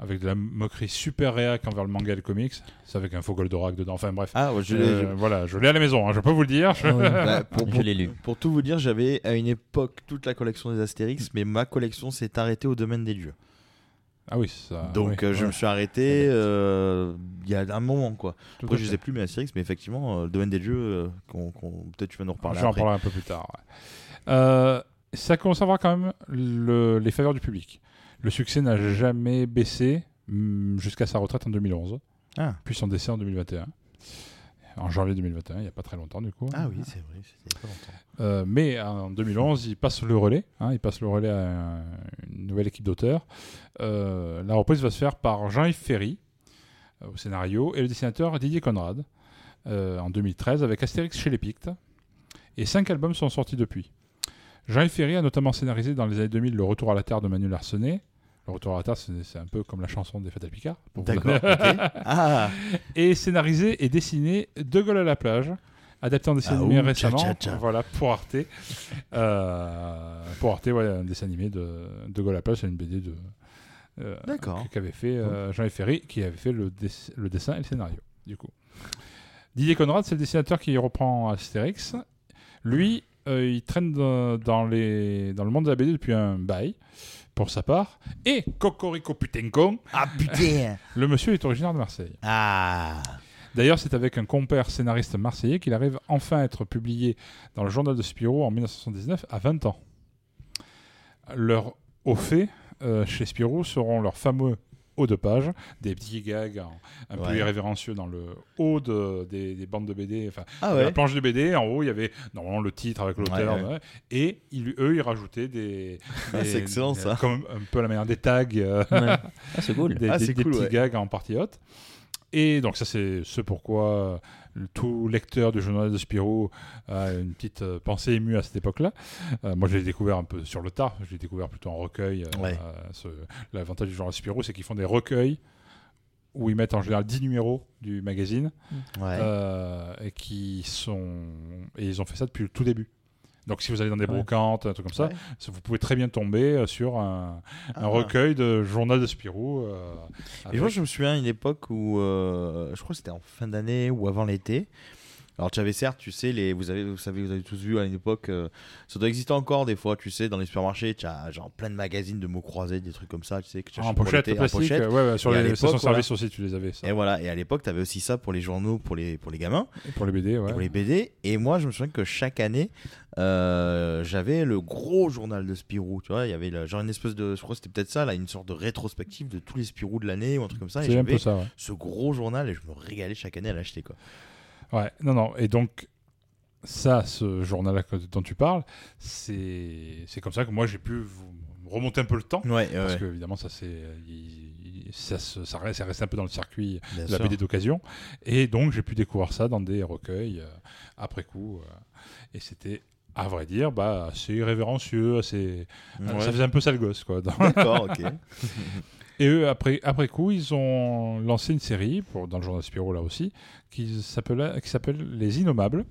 avec de la moquerie super réac envers le manga et le comics. C'est avec un faux Goldorak dedans. Enfin bref. Ah, ouais, je l'ai. Euh, je- Voilà, je l'ai à la maison, hein, je peux vous le dire. Ah. Bah, pour, Je pour- l'ai lu. pour tout vous dire, j'avais à une époque toute la collection des Astérix, mais ma collection s'est arrêtée au domaine des dieux. Ah oui, ça. Donc oui, euh, je ouais, me suis arrêté euh, il y a un moment quoi. tout Après à je les ai plus mes Astérix, mais effectivement euh, le domaine des dieux, euh, qu'on- qu'on- peut-être tu vas nous reparler J'en après. parlerai un peu plus tard. ouais. Euh, ça conservera quand même le- les faveurs du public. Le succès n'a jamais baissé hum, jusqu'à sa retraite en 2011, Ah. puis son décès en 2021. En janvier 2021, il n'y a pas très longtemps du coup. Ah oui, c'est vrai, c'était pas longtemps. Euh, mais en 2011, il passe le relais. hein, il passe le relais à un- une nouvelle équipe d'auteurs. Euh, la reprise va se faire par Jean-Yves Ferry euh, au scénario et le dessinateur Didier Conrad euh, en 2013 avec Astérix chez les Pictes. Et cinq albums sont sortis depuis. Jean-Yves Ferry a notamment scénarisé dans les années 2000 Le Retour à la Terre de Manuel Arsenet. Le Retour à la Terre, c'est un peu comme la chanson des Fatal Picard. vous D'accord, donner- ok. Ah, et scénarisé et dessiné De Gaulle à la plage, adapté en dessin Ah, animé ouh, récemment. tcha, tcha, tcha. Voilà, pour Arte. Euh, pour Arte, ouais, un dessin animé de De Gaulle à la plage, c'est une BD de. euh, D'accord. Qu'avait fait euh, Jean-Yves Ferry, qui avait fait le, dess- le dessin et le scénario, du coup. Didier Conrad, c'est le dessinateur qui reprend Astérix. Lui, il traîne dans, dans les, dans le monde de la BD depuis un bail, pour sa part. Et Cocorico putain con, ah putain. le monsieur est originaire de Marseille. Ah. D'ailleurs, c'est avec un compère scénariste marseillais qu'il arrive enfin à être publié dans le journal de Spirou en 1979 à 20 ans. Leurs hauts faits euh, chez Spirou seront leurs fameux hauts de page, des petits gags un peu irrévérencieux dans le haut de- des, des bandes de BD, enfin Ah la planche de BD. En haut, il y avait normalement le titre avec l'auteur, Ouais, ouais. ouais, et ils- eux, ils rajoutaient des, Ah, des- c'est excellent, des- ça. comme un peu la manière des tags. euh, Ouais. Ah, c'est cool. des, Ah, cool, petits ouais. gags en partie haute. Et donc ça c'est ce pourquoi euh, tout lecteur du journal de Spirou a une petite euh, pensée émue à cette époque-là. Euh, moi je l'ai découvert un peu sur le tard, je l'ai découvert plutôt en recueil. euh, Ouais. euh, L'avantage du journal de Spirou c'est qu'ils font des recueils où ils mettent en général 10 numéros du magazine Ouais. euh, et qui sont et ils ont fait ça depuis le tout début. Donc si vous allez dans des brocantes, un truc comme ça, vous pouvez très bien tomber euh, sur un, un Ah. recueil de journal de Spirou. euh, Et moi, je me souviens à une époque où, euh, je crois que c'était en fin d'année ou avant l'été. Alors, tu avais certes, tu sais, les, vous, avez, vous savez, vous avez tous vu à une époque, euh, ça doit exister encore des fois, tu sais, dans les supermarchés, tu as genre plein de magazines de mots croisés, des trucs comme ça, tu sais, que tu en pochette en pochette. ouais, ouais, sur Et les l'époque, stations-service aussi, tu les avais, ça. Et voilà, et à l'époque, tu avais aussi ça pour les journaux, pour les, pour les gamins, Et pour les BD, ouais. pour les BD. Et moi, je me souviens que chaque année, euh, j'avais le gros journal de Spirou, tu vois, il y avait genre une espèce de, je crois que c'était peut-être ça, là, une sorte de rétrospective de tous les Spirou de l'année ou un truc comme ça. Et C'est un j'avais peu ça, ouais. ce gros journal et je me régalais chaque année à l'acheter, quoi. Ouais, non, non. Et donc, ça, ce journal-là dont tu parles, c'est comme ça que moi j'ai pu remonter un peu le temps. Ouais, Parce que évidemment, ça, c'est, ça, ça, reste, ça reste un peu dans le circuit bien de la sûr. BD d'occasion. Et donc, j'ai pu découvrir ça dans des recueils euh, après coup. euh, et c'était, à vrai dire, bah, assez irrévérencieux, assez. Ouais. Ça faisait un peu sale gosse, quoi. D'accord, ok. Et eux, après, après coup, ils ont lancé une série, pour, dans le journal Spirou là aussi, qui s'appelle Les Innommables,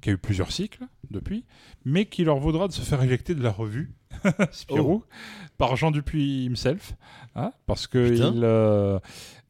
qui a eu plusieurs cycles depuis, mais qui leur vaudra de se faire éjecter de la revue Spirou par Jean Dupuis himself, hein, parce que Putain. il, euh,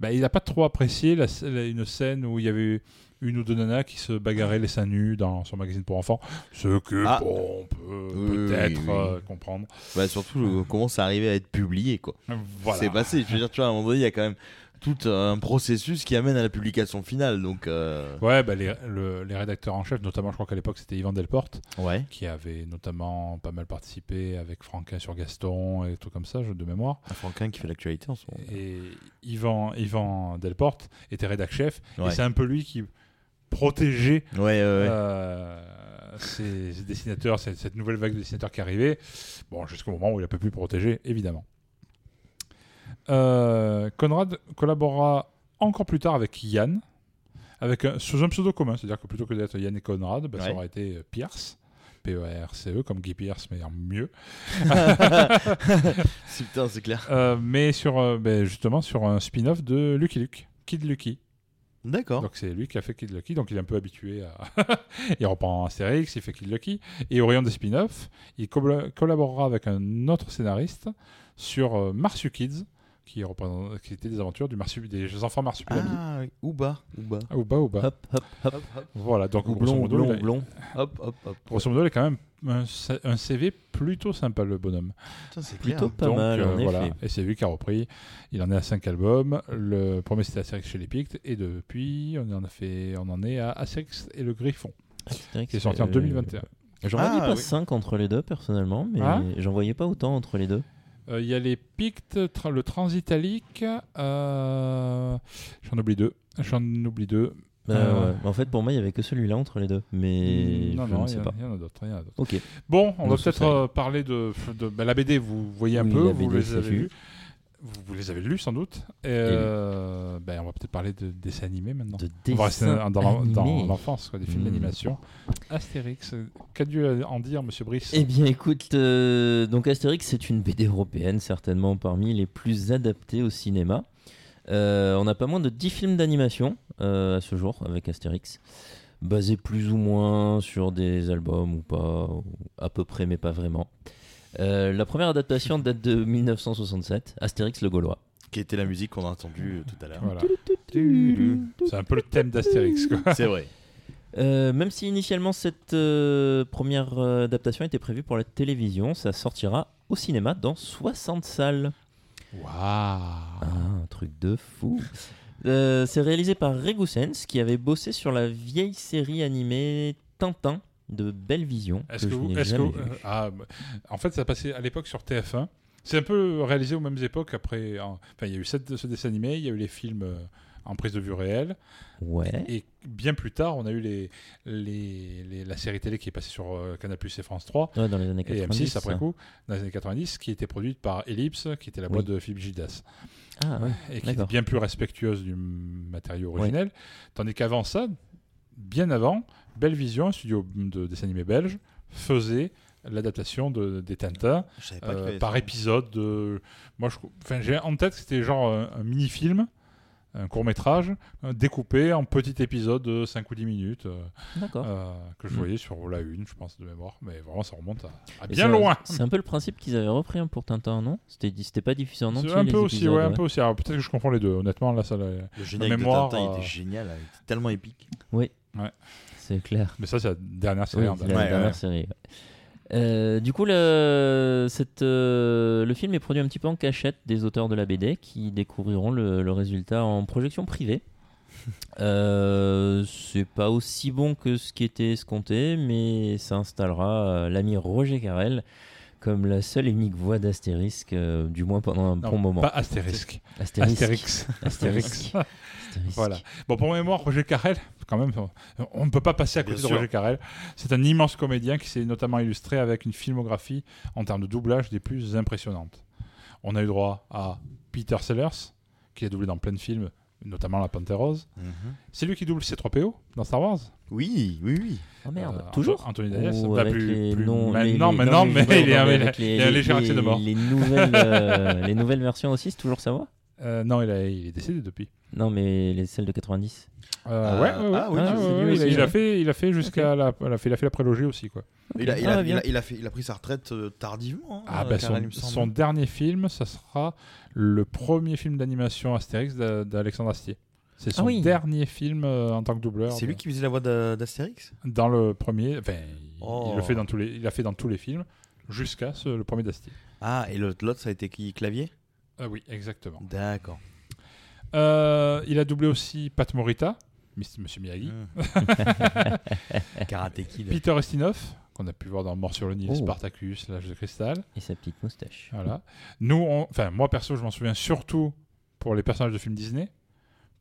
bah, il n'a pas trop apprécié la, la- une scène où il y avait une ou deux nanas qui se bagarraient les seins nus dans son magazine pour enfants, ce que Ah. bon, on peut Oui, peut-être oui, oui. euh, comprendre. Bah, surtout, euh, comment c'est arrivé à être publié, quoi. Voilà. C'est passé. Je veux dire, tu vois, à un moment donné, il y a quand même tout un processus qui amène à la publication finale. Donc, euh, Ouais, bah, les, le- les rédacteurs en chef, notamment je crois qu'à l'époque c'était Yvan Delporte, ouais. qui avait notamment pas mal participé avec Franquin sur Gaston et tout comme ça, je- de mémoire. Un Franquin qui fait l'actualité en ce moment. Et Yvan, Yvan Delporte était rédac chef, et c'est un peu lui qui protégeait Ouais, ouais, ouais. euh, ces, ces dessinateurs, cette, cette nouvelle vague de dessinateurs qui arrivait, bon, jusqu'au moment où il a pas pu protéger, évidemment. Euh, Conrad collabora encore plus tard avec Yann, avec un- sous un pseudo commun, c'est-à-dire que plutôt que d'être Yann et Conrad, bah, ça aurait été euh, Pierce, P-E-R-C-E, comme Guy Pearce, mais en mieux. C'est- clair. Euh, mais sur, ben, justement sur un spin-off de Lucky Luke, Kid Lucky. D'accord. Donc c'est lui qui a fait Kid Lucky, donc il est un peu habitué à. il reprend Astérix, il fait Kid Lucky. Et au rayon des spin-offs, il colla- collaborera avec un autre scénariste sur euh, Marsu Kids, qui, qui était des aventures du marsu- des enfants marsupilami. Ah. Ouba, Ouba. Ah, ou bas, ou bas. Hop, hop, hop. Voilà, donc grosso Houblon, modo, il a- houblon. Hop, hop, hop. grosso modo, il a quand même un, un CV plutôt sympa, le bonhomme. C'est Plutôt clair. pas Donc, mal, euh, en voilà. effet. Et c'est lui qui a repris. Il en est à 5 albums. Le premier c'était Astérix chez les Pictes. Et depuis, on en, a fait, on en est à Astérix et le Griffon, Astérix, qui est sorti en euh, 2021. J'en Ah, voyais pas oui. 5 entre les deux, personnellement, mais Hein j'en voyais pas autant entre les deux. Euh, Il y a les Pictes, tra- le Transitalique. euh, J'en oublie deux. J'en oublie deux. Euh, Euh, ouais. En fait, pour moi, il y avait que celui-là entre les deux, mais non, je non, ne sais en- pas. il y en a d'autres. il y en a d'autres. Ok. Bon, on va peut-être parler de, de bah, la BD. Vous voyez un Oui, peu, vous BD, les avez vu. vus. Vous, vous les avez lus sans doute. Et, euh, ben, on va peut-être parler de dessins animés maintenant. De On va rester dans, l'enfance, des films Hmm. d'animation. Astérix, qu'a dû en dire, Monsieur Brice Eh bien, écoute, euh, donc Astérix, c'est une BD européenne, certainement parmi les plus adaptées au cinéma. Euh, on a pas moins de 10 films d'animation euh, à ce jour avec Astérix, basés plus ou moins sur des albums ou pas, ou à peu près, mais pas vraiment. Euh, la première adaptation date de 1967, Astérix le Gaulois. Qui était la musique qu'on a entendue euh, tout à l'heure. Voilà. C'est un peu le thème d'Astérix. C'est vrai. Euh, même si initialement cette euh, première adaptation était prévue pour la télévision, ça sortira au cinéma dans 60 salles. Waouh Ah, un truc de fou. Euh, c'est réalisé par Ray Goussens qui avait bossé sur la vieille série animée Tintin de Belle Vision. Est-ce que vous, que euh, ah, bah, en fait, ça passait à l'époque sur TF1. C'est un peu réalisé aux mêmes époques. Après, en- enfin, il y a eu cette- ce dessin animé, il y a eu les films euh, en prise de vue réelle, Ouais. et bien plus tard, on a eu les, les, les- la série télé qui est passée sur euh, Canal+ et France 3 Ouais, dans les années et 90. M6 après coup, dans les années 90, qui était produite par Ellipse, qui était la boîte de Philippe Gildas. Ah ouais. et qui était bien plus respectueuse du matériau originel. Tandis qu'avant ça, bien avant, Belle Vision, un studio de dessin animé belge, faisait l'adaptation de, des Tintins euh, par ça. épisode. De... Moi, je... enfin, j'ai en tête que c'était genre un, un mini-film, un court-métrage, euh, découpé en petits épisodes de 5 ou 10 minutes, euh, D'accord. euh, que je Mm. voyais sur la une, je pense, de mémoire. Mais vraiment, ça remonte à, bien loin. C'est un peu le principe qu'ils avaient repris hein, pour Tintin, non? C'était pas diffusé en entier C'est un les peu aussi, épisodes, ouais, un peu aussi. Alors peut-être que je confonds les deux. Honnêtement, là, ça. l'a- Le générique mémoire, de Tintin, il euh, était génial, il était tellement épique. C'est clair. Mais ça, c'est la dernière série Oui, en la Ouais, dernière ouais. série. ouais. Euh, du coup, le, cette, euh, le film est produit un petit peu en cachette des auteurs de la BD qui découvriront le, le résultat en projection privée. Euh, c'est pas aussi bon que ce qui était escompté, mais ça installera euh, l'ami Roger Carrel comme la seule et unique voix d'Astérisque, euh, du moins pendant un Non, bon moment. Pas Astérisque. Astérisque. Astérix. Astérisque. Voilà. Bon, pour mémoire, Roger Carrel, quand même, on ne peut pas passer à Bien côté de sûr. Roger Carrel. C'est un immense comédien qui s'est notamment illustré avec une filmographie en termes de doublage des plus impressionnantes. On a eu droit à Peter Sellers, qui a doublé dans plein de films, notamment La Panthère Rose. Mhm. C'est lui qui double C3PO dans Star Wars. Oui, oui, oui. Oh merde, Euh, toujours Anthony Daniels, bah, plus- plus noms- maintenant, les- les- maintenant, non, mais il les- il a un léger accès de mort. Les nouvelles, euh, les nouvelles versions aussi, c'est toujours sa voix? Euh, non, il, a- il est décédé depuis. Non, mais les, celles de 90. Euh, Ah, ouais, ouais, ouais. ah oui, Ah, c'est ouais, lui ouais, aussi, il, a fait, il a fait jusqu'à la, il a fait, il a fait la prélogie aussi quoi. Il, a, il, Ah, a, bien. il, a, il a fait, il a pris sa retraite euh, tardivement. hein, Ah bah son, semble. son dernier film, ça sera le premier film d'animation Astérix d'A- d'Alexandre Astier. C'est son Ah oui. dernier film euh, en tant que doubleur. C'est lui qui faisait la voix d'A- d'Astérix? Dans le premier. Enfin, il, Oh. il le fait dans tous les, il a fait dans tous les films jusqu'à ce- le premier d'Astier. Ah, et l'autre, ça a été qui? Clavier? Ah oui, exactement. D'accord. Euh, il a doublé aussi Pat Morita, Monsieur Miyagi, Mmh. Karate Kid. Peter Ustinov, qu'on a pu voir dans Mort sur le Nil, Oh. Spartacus, L'âge de cristal. Et sa petite moustache. Voilà. Nous, enfin, moi perso, je m'en souviens surtout pour les personnages de films Disney.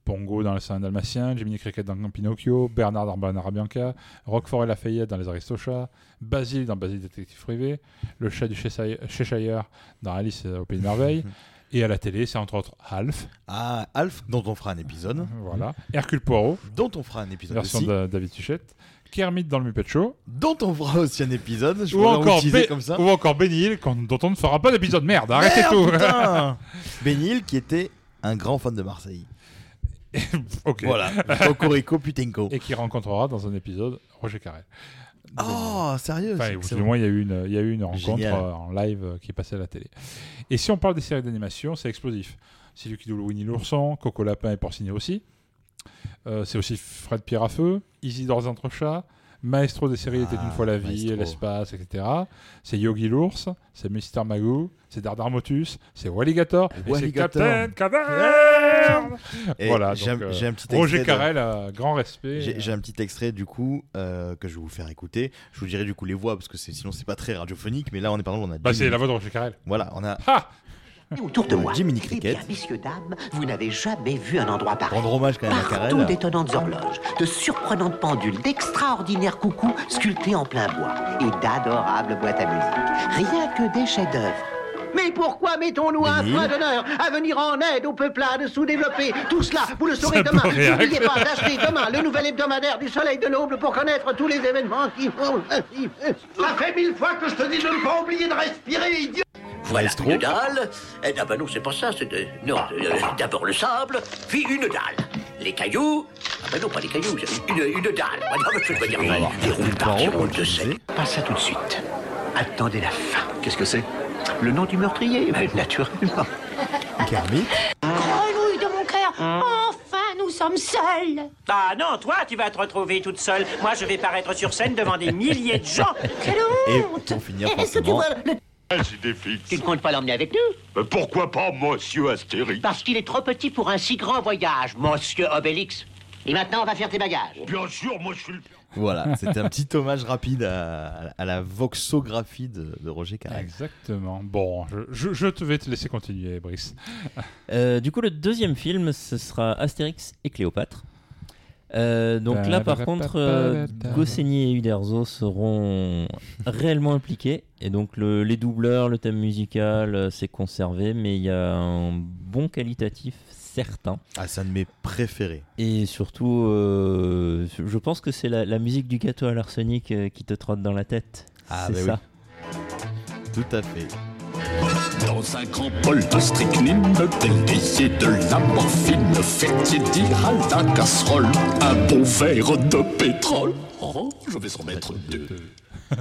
Pongo dans Le Saint Dalmatien, Jiminy Cricket dans Pinocchio, Bernard dans Bernard Bianca, Roquefort et Lafayette dans Les Aristochats, Basile dans Basile Détective Privé, le chat du Cheshire Cheshire dans Alice au Pays de Merveille, Et à la télé, c'est entre autres Alf, Ah, Alf, dont on fera un épisode. voilà, Hercule Poirot, Dont on fera un épisode version aussi. de David Tuchette, Kermit dans le Muppet Show, Dont on fera aussi un épisode. Je ou encore, Be- comme ça. ou encore Benny Hill, quand- dont on ne fera pas d'épisode. Merde, arrêtez Merde, tout putain Benil qui était un grand fan de Marseille. Ok. Voilà, Cocorico Putenko. Et qui rencontrera dans un épisode Roger Carrel. Oh, sérieux Enfin, c'est ou du excellent. moins, il y a eu une, il y a eu une rencontre Génial. euh, en live euh, qui est passée à la télé. Et si on parle des séries d'animation, c'est explosif. C'est qui double Winnie l'ourson, Coco Lapin et Porcinet aussi. Euh, c'est aussi Fred Pierre à Feu, Isidore des Entrechats, Maestro des séries était Ah, une fois la vie, l'espace, etc. C'est Yogi l'ours, c'est Mister Magoo, c'est Dardar Motus, c'est Walligator, et c'est Walligator. Captain Caverne Et Voilà, j'ai donc, un- euh, un petit Roger de- Carrel, euh, grand respect. J'ai un petit extrait du coup euh, que je vais vous faire écouter. Je vous dirai du coup les voix parce que c'est- sinon c'est pas très radiophonique. Mais là on est par exemple on a Bah, c'est la voix de Roger Carrel. voilà on a Ha Autour de moi. Jiminy Eh Cricket. bien, messieurs, dames, vous n'avez jamais vu un endroit pareil. rendre hommage quand même à Partout Carrel. d'étonnantes horloges, de surprenantes pendules, d'extraordinaires coucous sculptés en plein bois et d'adorables boîtes à musique. Rien que des chefs-d'œuvre. Mais pourquoi mettons-nous un Émile point d'honneur à venir en aide aux peuplades sous-développées Tout cela, vous le saurez demain. N'oubliez pas d'acheter demain le nouvel hebdomadaire du Soleil de l'Aube pour connaître tous les événements qui vont... Ça fait mille fois que je te dis de ne pas oublier de respirer, idiot Voilà Maestro. une dalle. Eh ben, ben non, c'est pas ça. C'est de- non, euh, d'abord le sable, puis une dalle. Les cailloux. Ah ben non, pas les cailloux, c'est une, une dalle. Ah non, je veux dire, voir. des roues Poirot, sur le. Pas ça tout de suite. Attendez la fin. Qu'est-ce que c'est? Le nom du meurtrier Ben, Naturellement. Kermit. Grenouille de mon cœur, enfin nous sommes seuls. Ah non, toi, tu vas te retrouver toute seule. Moi, je vais paraître sur scène devant des milliers de gens. Quelle Et honte pour finir Est-ce que tu forcément vois le... Tu ne comptes pas l'emmener avec nous Pourquoi pas monsieur Astérix Parce qu'il est trop petit pour un si grand voyage, monsieur Obélix. Et maintenant, on va faire tes bagages. Bien sûr, moi je suis le... voilà c'était un petit hommage rapide à, à la voxographie de, de Roger Carrel. Exactement. Bon, je, je, je te vais te laisser continuer, Brice. Euh, du coup, le deuxième film, ce sera Astérix et Cléopâtre. Euh, donc là, par contre, euh, Goscinny et Uderzo seront réellement impliqués. Et donc, le- les doubleurs, le thème musical, euh, c'est conservé, mais il y a un bon qualitatif certain. Ah c'est un de mes préférés. Et surtout, euh, je pense que c'est la, la musique du gâteau à l'arsenic qui te trotte dans la tête. Ah, c'est bah ça. Tout à fait. Dans un grand bol de strychnine, délié de la morphine, faites dire à la casserole un bon verre de pétrole? Oh, je vais en mettre deux.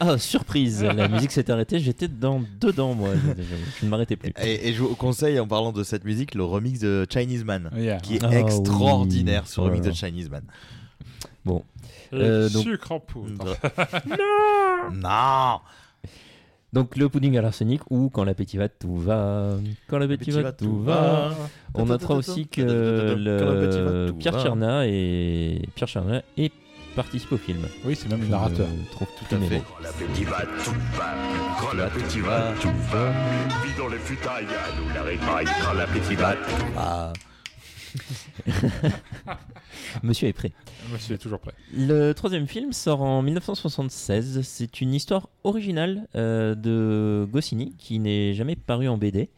Ah, surprise La musique s'est arrêtée, j'étais dans, dedans, moi. Je, je- je ne m'arrêtais plus. Et, et je vous conseille en parlant de cette musique le remix de Chinese Man Yeah. qui est Ah extraordinaire oui. ce Oh remix de. Chinese Man. Bon. Euh, donc- Sucre en poudre. non Donc le pudding à l'arsenic ou quand l'appétit va tout va. Quand l'appétit va tout va. On notera aussi que va, le tout Pierre va. Cherna et Pierre Cherna est participe au film. Oui, c'est même le Je narrateur. trouve Tout à fait. Quand l'appétit va, tout va. Quand l'appétit va, tout va. Vis dans les futailles, à nous la régraille. Quand l'appétit va, tout Ah, Monsieur est prêt. Monsieur est toujours prêt. Le troisième film sort en 1976. C'est une histoire originale euh, de Goscinny qui n'est jamais paru en BD.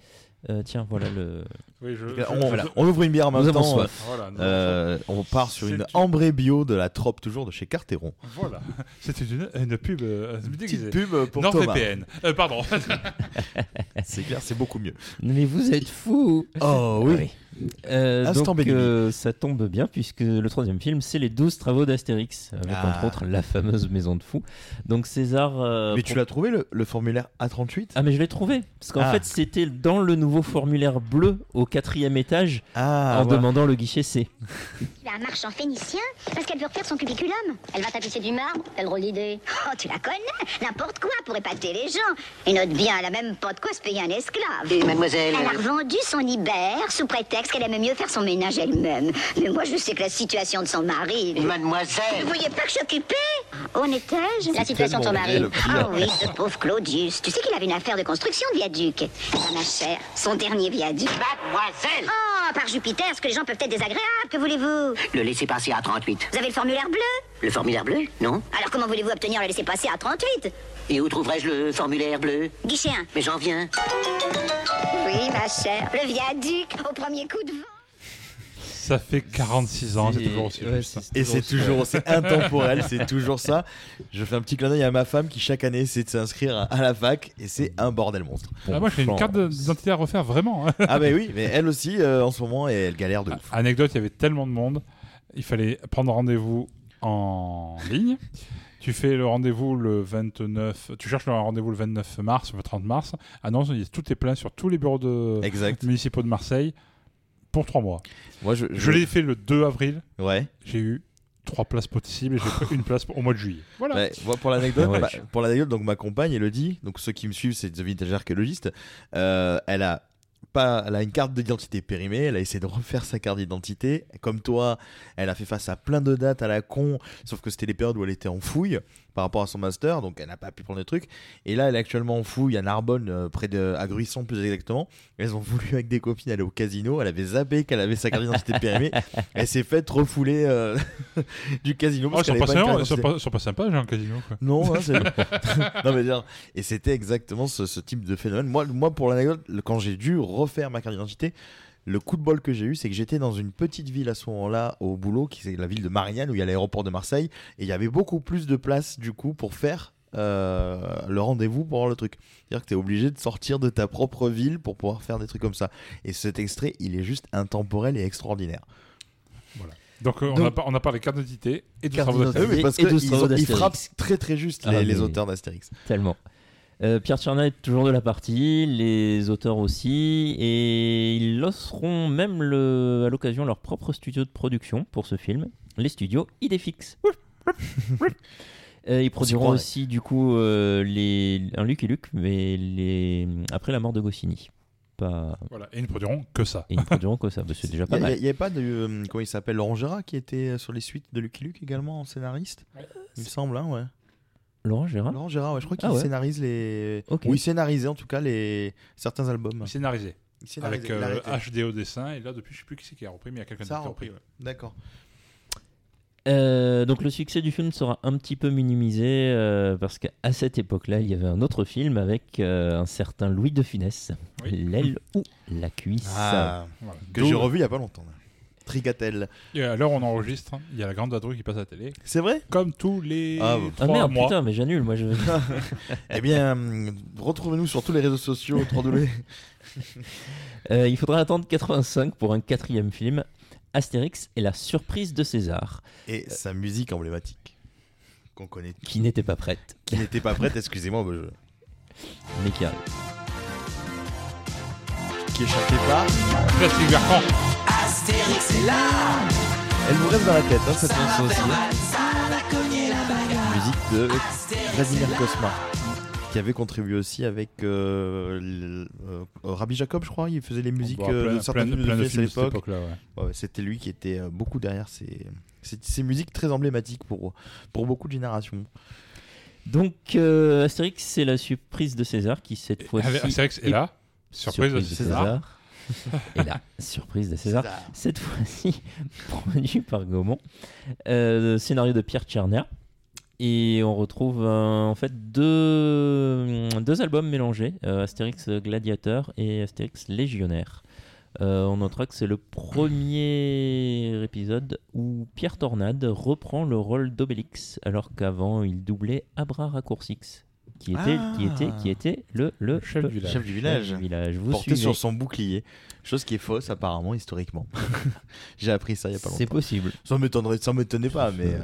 Euh, tiens, voilà le. Oui, je, on, je- voilà, je- on ouvre une bière en Nous même temps. soif. Voilà, nous Euh, on part sur une une- ambrée bio de la trope toujours de chez Carteron. Voilà. C'était une, une pub euh, déguisée. Petite pub pour Thomas. NordVPN. Euh, pardon. C'est clair, c'est beaucoup mieux. Mais vous êtes fou Oh oui. Euh, donc, euh, ça tombe bien puisque le troisième film, c'est les 12 travaux d'Astérix, avec Ah. entre autres la fameuse maison de fous. Donc César. euh, Mais tu l'as trouvé le, le formulaire A38 Ah mais je l'ai trouvé parce qu'en Ah. fait c'était dans le nouveau formulaire bleu au quatrième étage Ah, en voilà. demandant le guichet C. Il a un marchand phénicien parce qu'elle veut refaire son cubiculum. Elle va tapisser du marbre. Quelle drôle d'idée. Oh, tu la connais? N'importe quoi pour épater les gens. Et note bien, elle a même pas de quoi se payer un esclave. Et mademoiselle Elle a revendu son Ibère sous prétexte qu'elle aimait mieux faire son ménage elle-même. Mais moi, je sais que la situation de son mari. Mademoiselle Vous voyez pas que je suis occupée Où en étais-je La situation de son mari. Ah oui, ce pauvre Claudius. Tu sais qu'il avait une affaire de construction de viaduc. Ah, ma chère, son dernier viaduc. Mademoiselle Ah, par Jupiter, ce que les gens peuvent être désagréables, que voulez-vous Le laisser passer à 38. Vous avez le formulaire bleu Le formulaire bleu? Non? Alors comment voulez-vous obtenir le laisser-passer à 38 Et où trouverai-je le formulaire bleu Guichet 1. Mais j'en viens. Oui, ma chère. Le viaduc, au premier coup de vent. Ça fait 46 ans, c'est toujours aussi ouais, juste. c'est- Et c'est toujours aussi intemporel, c'est toujours ça. Je fais un petit clin d'œil à ma femme qui chaque année essaie de s'inscrire à- la fac et c'est un bordel monstre. Ah, moi, j'ai une carte d'identité à refaire, vraiment. hein. Ah bah oui, mais elle aussi euh, en ce moment et elle galère de ouf. Anecdote, il y avait tellement de monde, il fallait prendre rendez-vous en ligne. Tu fais le rendez-vous le 29, tu cherches le rendez-vous le 29 mars ou le 30 mars. Annonce, il y a- tout est plein sur tous les bureaux de Exact. municipaux de Marseille pour trois mois. Moi je, Je l'ai fait le 2 avril. Ouais. J'ai eu trois places possibles et j'ai pris une place au mois de juillet. Voilà. Ouais, moi, pour l'anecdote, Ah ouais. bah, pour l'anecdote, donc ma compagne Elodie, donc ceux qui me suivent, c'est The Vintage Archéologiste. euh, elle a elle a une carte d'identité périmée. Elle a essayé de refaire sa carte d'identité. Comme toi, elle a fait face à plein de dates à la con, sauf que c'était les périodes où elle était en fouille par rapport à son master, donc elle n'a pas pu prendre le truc. Et là, elle est actuellement en fouille à Narbonne, euh, près de à Gruisson plus exactement. Elles ont voulu avec des copines aller au casino. Elle avait zappé qu'elle avait sa carte d'identité périmée. Elle s'est faite refouler euh, du casino. Oh, parce ils sont pas, sont pas- ils sont pas sympas, j'ai un casino. Quoi. Non, hein, c'est- non mais dire, et c'était exactement ce, ce type de phénomène. Moi, moi pour l'anecdote, quand j'ai dû refaire ma carte d'identité, le coup de bol que j'ai eu, c'est que j'étais dans une petite ville à ce moment-là au boulot, qui c'est la ville de Marignane où il y a l'aéroport de Marseille, et il y avait beaucoup plus de place du coup pour faire euh, le rendez-vous pour avoir le truc. C'est-à-dire que tu es obligé de sortir de ta propre ville pour pouvoir faire des trucs comme ça. Et cet extrait, il est juste intemporel et extraordinaire. Donc, euh, on, Donc- a, on a parlé carte d'identité et de travaux. Ah oui, parce et ils d'Astérix. frappent très très juste les, Ah, les mais- auteurs d'Astérix. Tellement. Euh, Pierre Tcherna est toujours de la partie, les auteurs aussi, et ils lanceront même le, à l'occasion leur propre studio de production pour ce film, les studios Idéfix. Euh, ils produiront aussi du coup euh, les, un Lucky Luke, mais les, après la mort de Goscinny. Pas... Voilà, et ils ne produiront que ça. Et ils ne produiront que ça, Bah, c'est déjà pas Il mal. n'y avait pas de. euh, comment il s'appelle Laurent Gérard qui était sur les suites de Lucky Luke également en scénariste Il me semble, hein, ouais. Laurent Gérard Laurent Gérard, ouais, je crois qu'il Ah ouais. scénarise les. Ok. Ou il scénarisait en tout cas les... certains albums. Scénarisé. Il scénarisait, Avec euh. HD au dessin, et là, depuis, je sais plus qui c'est qui a repris, mais il y a quelqu'un qui a repris, repris. ouais. D'accord. Euh, donc le succès du film sera un petit peu minimisé euh, parce qu'à cette époque-là, il y avait un autre film avec euh, un certain Louis de Funès, l'aile ou la cuisse. Ah, Voilà. que j'ai revu il y a pas longtemps. Là. Trigatelle. Et à l'heure où on enregistre, hein, il y a la grande vadrouille qui passe à la télé. C'est vrai? Comme tous les Ah, bah. Ah merde, mois. putain, mais j'annule, moi je. Eh bien, hum, retrouvez-nous sur tous les réseaux sociaux. 3W. Euh, il faudra attendre 85 pour un quatrième film, Astérix et la surprise de César, Et sa musique emblématique qu'on connaît. qui n'était pas prête, Qui n'était pas prête, excusez-moi. bah, je- mais qui arrive. Qui échappait pas. Plastique Bertrand. Astérix est là Elle nous reste dans la tête, hein, cette chanson aussi. Cogner la Musique de Vladimir Kosma. Qui avait contribué aussi avec euh, le- euh, Rabbi Jacob, je crois. Il faisait les musiques Bon, euh, plein- de certains plein- films de plein de à films de cette l'époque. ouais. Ouais, C'était lui qui était euh, beaucoup derrière ces, ces, ces musiques très emblématiques pour, pour beaucoup de générations. Donc euh, Astérix, c'est la surprise de César qui cette fois-ci. Astérix est là, surprise de César. et là, surprise de César. César. Cette fois-ci, produit par Gaumont. Euh, scénario de Pierre Tchernia. Et on retrouve euh, en fait deux, deux albums mélangés, euh, Astérix Gladiateur et Astérix Légionnaire. On notera que c'est le premier épisode où Pierre Tornade reprend le rôle d'Obélix, alors qu'avant il doublait Abra Raccourcix, qui était, qui était, qui était le, le, chef du village. Chef du village. du village. Vous porté suivez. sur son bouclier. Chose qui est fausse apparemment historiquement. J'ai appris ça il y a pas longtemps. C'est possible. Ça m'étonnerait, ça m'étonnait pas, mais euh,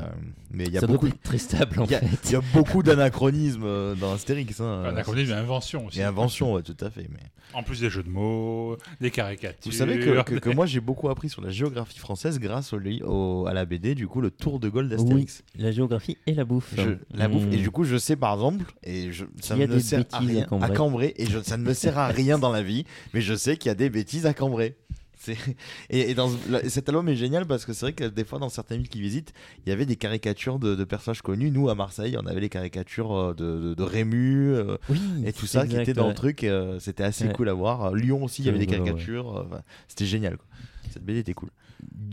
mais il y a Ça beaucoup. être très stable, en il y a- fait. Il y a beaucoup d'anachronismes euh, dans Astérix. Hein. Anachronisme et invention aussi. Et invention, ouais, tout à fait. Mais En plus des jeux de mots, des caricatures. vous savez que, que, que moi j'ai beaucoup appris sur la géographie française grâce au, à la BD du coup le Tour de Gaulle Oui, d'Astérix. la géographie et la bouffe. Je- la bouffe Hmm. et du coup je sais par exemple et je, ça ne des sert à rien à Cambrai. à Cambrai et je, ça ne me sert à rien dans la vie mais je sais qu'il y a des bêtises à Cambrai. Et, et dans ce- cet album est génial parce que c'est vrai que des fois dans certaines villes qui visitent, il y avait des caricatures de, de personnages connus. Nous à Marseille, on avait les caricatures euh, de, de, de Rému euh, Oui, et tout ça qui était dans ouais. le truc. euh, C'était assez Ouais. cool à voir. Lyon aussi, il y avait des ouais, caricatures. enfin, C'était génial. quoi. Cette BD était cool.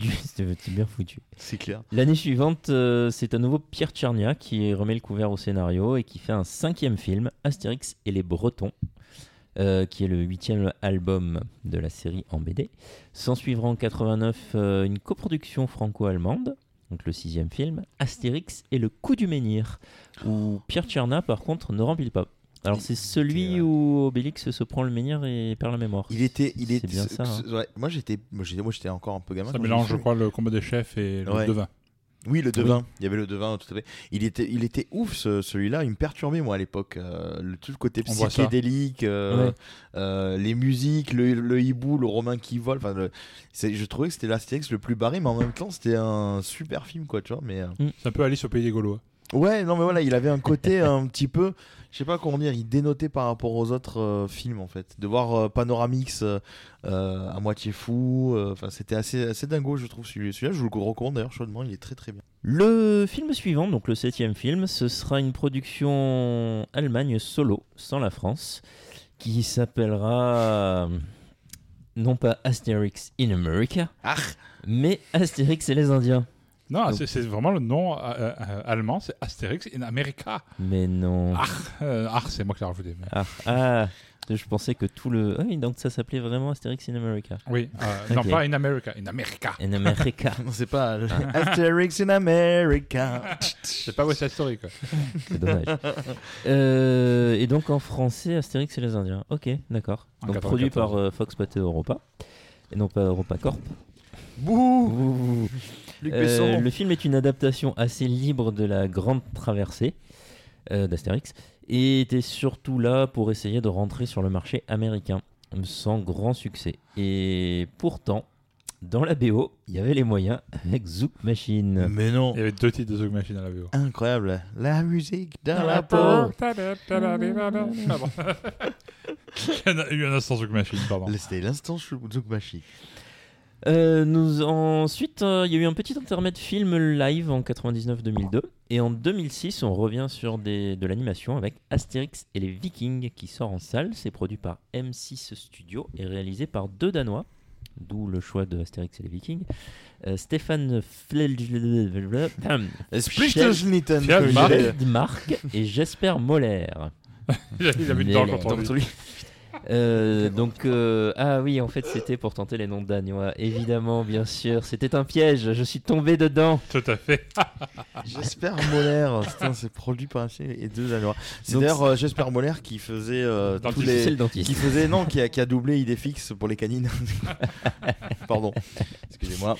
C'était bien foutu. C'est clair. L'année suivante, euh, c'est à nouveau Pierre Tchernia qui remet le couvert au scénario et qui fait un cinquième film, Astérix et les Bretons, euh, qui est le huitième album de la série en BD. S'en suivra en 89 euh, une coproduction franco-allemande, donc le sixième film, Astérix et le coup du menhir, où Pierre Tchernia par contre ne remplit pas. Alors c'est celui où Obélix se prend le menhir et perd la mémoire. Il était, il C'est était. bien ça. hein. ouais, moi j'étais, moi j'étais, encore un peu gamin. Ça mélange, je crois, le combat des chefs et le Ouais. devin. Oui, le devin. Il y avait le devin, tout à fait. Il était, il était ouf ce- celui-là. Il me perturbait moi à l'époque. Euh, le tout le côté ça. psychédélique, euh, Ouais. euh, les musiques, le, le hibou, le romain qui vole. Enfin, le- c'est- je trouvais que c'était l'Astérix le plus barré, mais en même temps c'était un super film quoi, tu vois. Mais euh, C'est un peu Alice au pays des Gaulois. ouais, non mais voilà, il avait un côté un petit peu, je sais pas comment dire, il dénotait par rapport aux autres euh, films en fait. De voir euh, Panoramix euh, à moitié fou, enfin c'était assez, assez dingo je trouve celui- celui-là. je vous le recommande d'ailleurs chaudement, il est très très bien. Le film suivant, donc le septième film, ce sera une production Allemagne solo, sans la France, qui s'appellera non pas Asterix in America, mais Astérix et les Indiens. Non, Donc- c'est- vraiment le nom euh, euh, allemand, c'est Astérix in America. Mais non. Ah, euh, ah, c'est moi qui l'ai rajouté. mais- Ah, ah, je pensais que tout le. Ah oui, donc ça s'appelait vraiment Astérix in America. Oui, euh, non pas in America, in America. In America. Non, c'est pas Asterix in America. C'est pas West Side Story quoi. C'est dommage. Euh, et donc en français, Astérix et les Indiens. Ok, d'accord. Donc 94. produit par euh, Fox Pathé Europa. Et non pas Europa Corp. Bouh Luc Euh, Besson. le film est une adaptation assez libre de la Grande Traversée euh, d'Astérix et était surtout là pour essayer de rentrer sur le marché américain sans grand succès. Et pourtant, dans la BO, il y avait les moyens avec Zouk Machine. Mais non. Il y avait deux titres de Zouk Machine à la VO. Incroyable. La musique dans la peau. Il y en a eu un instant Zouk Machine, pardon. C'était l'instant Zouk Machine. Euh, nous, ensuite, euh, il y a eu un petit intermède film live en 99-2002. Et en 2006, on revient sur des, de l'animation avec Astérix et les Vikings qui sort en salle. C'est produit par M6 Studio et réalisé par deux Danois. D'où le choix de Astérix et les Vikings. Euh, Stéphane. Feldmark et Jesper Moller. Il dedans Moller. contre lui. Euh, donc, euh, ah oui, en fait, c'était pour tenter les noms danois. Évidemment, bien sûr, c'était un piège. Je suis tombé dedans. Tout à fait. J'espère Moller, c'est produit par un film et deux Danois. C'est Donc, d'ailleurs euh, J'espère Moller qui faisait euh, tous les, C'est le dentiste. qui faisait non, qui a, qui a doublé Idéfix pour les canines. Pardon, excusez-moi.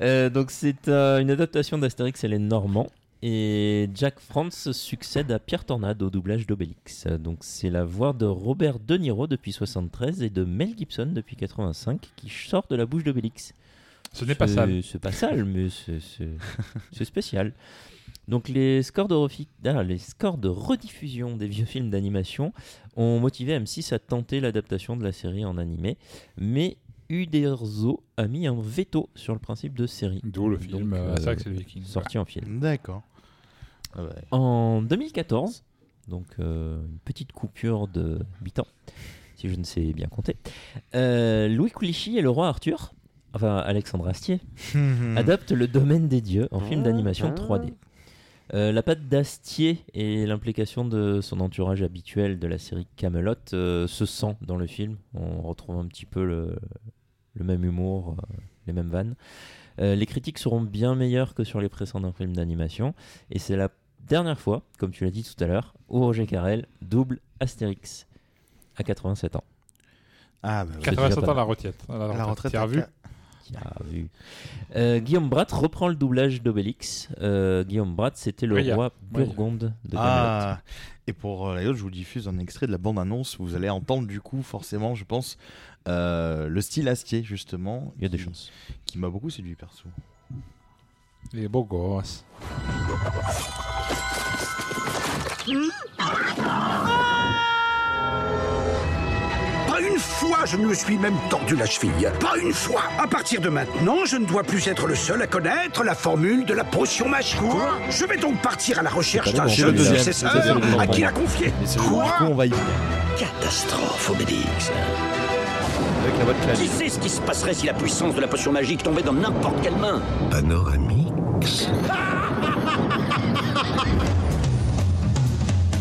Euh, donc c'est euh, une adaptation d'Astérix et les Normands. Et Jack France succède à Pierre Tornade au doublage d'Obélix. Donc c'est la voix de Robert De Niro depuis 73 et de Mel Gibson depuis 85 qui sort de la bouche d'Obélix. Ce n'est pas sale. C'est pas sale, mais c'est- spécial. Donc les scores, de ah, les scores de rediffusion des vieux films d'animation ont motivé M6 à tenter l'adaptation de la série en animé, mais Uderzo a mis un veto sur le principe de série. D'où le film, euh, Astérix et les Vikings. Sorti en film. D'accord. Ah ouais. En 2014, donc euh, une petite coupure de 8 ans, si je ne sais bien compter, euh, Louis Coulichy et le roi Arthur, enfin Alexandre Astier, adaptent le domaine des dieux en film d'animation 3D. Euh, la patte d'Astier et l'implication de son entourage habituel de la série Camelot euh, se sent dans le film. On retrouve un petit peu le, le même humour, euh, les mêmes vannes. Euh, les critiques seront bien meilleures que sur les précédents films d'animation. Et c'est la dernière fois, comme tu l'as dit tout à l'heure, où Roger Carrel double Astérix à 87 ans. Ah, bah, C'est 87 déjà pas ans la retraite. La La retraite. Tu as revu. Euh, Guillaume Bratt reprend le doublage d'Obélix. Euh, Guillaume Bratt, c'était le Oui, roi oui. Burgonde de Camelot. Ah, et pour euh, la je vous diffuse un extrait de la bande-annonce. Vous allez entendre du coup, forcément, je pense, euh, le style Astier, justement. Il y a des qui- chances. Qui m'a beaucoup séduit, perso. Les beaux gosses. Pas une fois je ne me suis même tordu la cheville. Pas une fois. À partir de maintenant, je ne dois plus être le seul à connaître la formule de la potion magique. Je vais donc partir à la recherche d'un jeune successeur à qui la confier. Coup, on va y venir. Catastrophe, Obélix. Avec la voix de Qui sait ce qui se passerait si la puissance de la potion magique tombait dans n'importe quelle main Panoramix.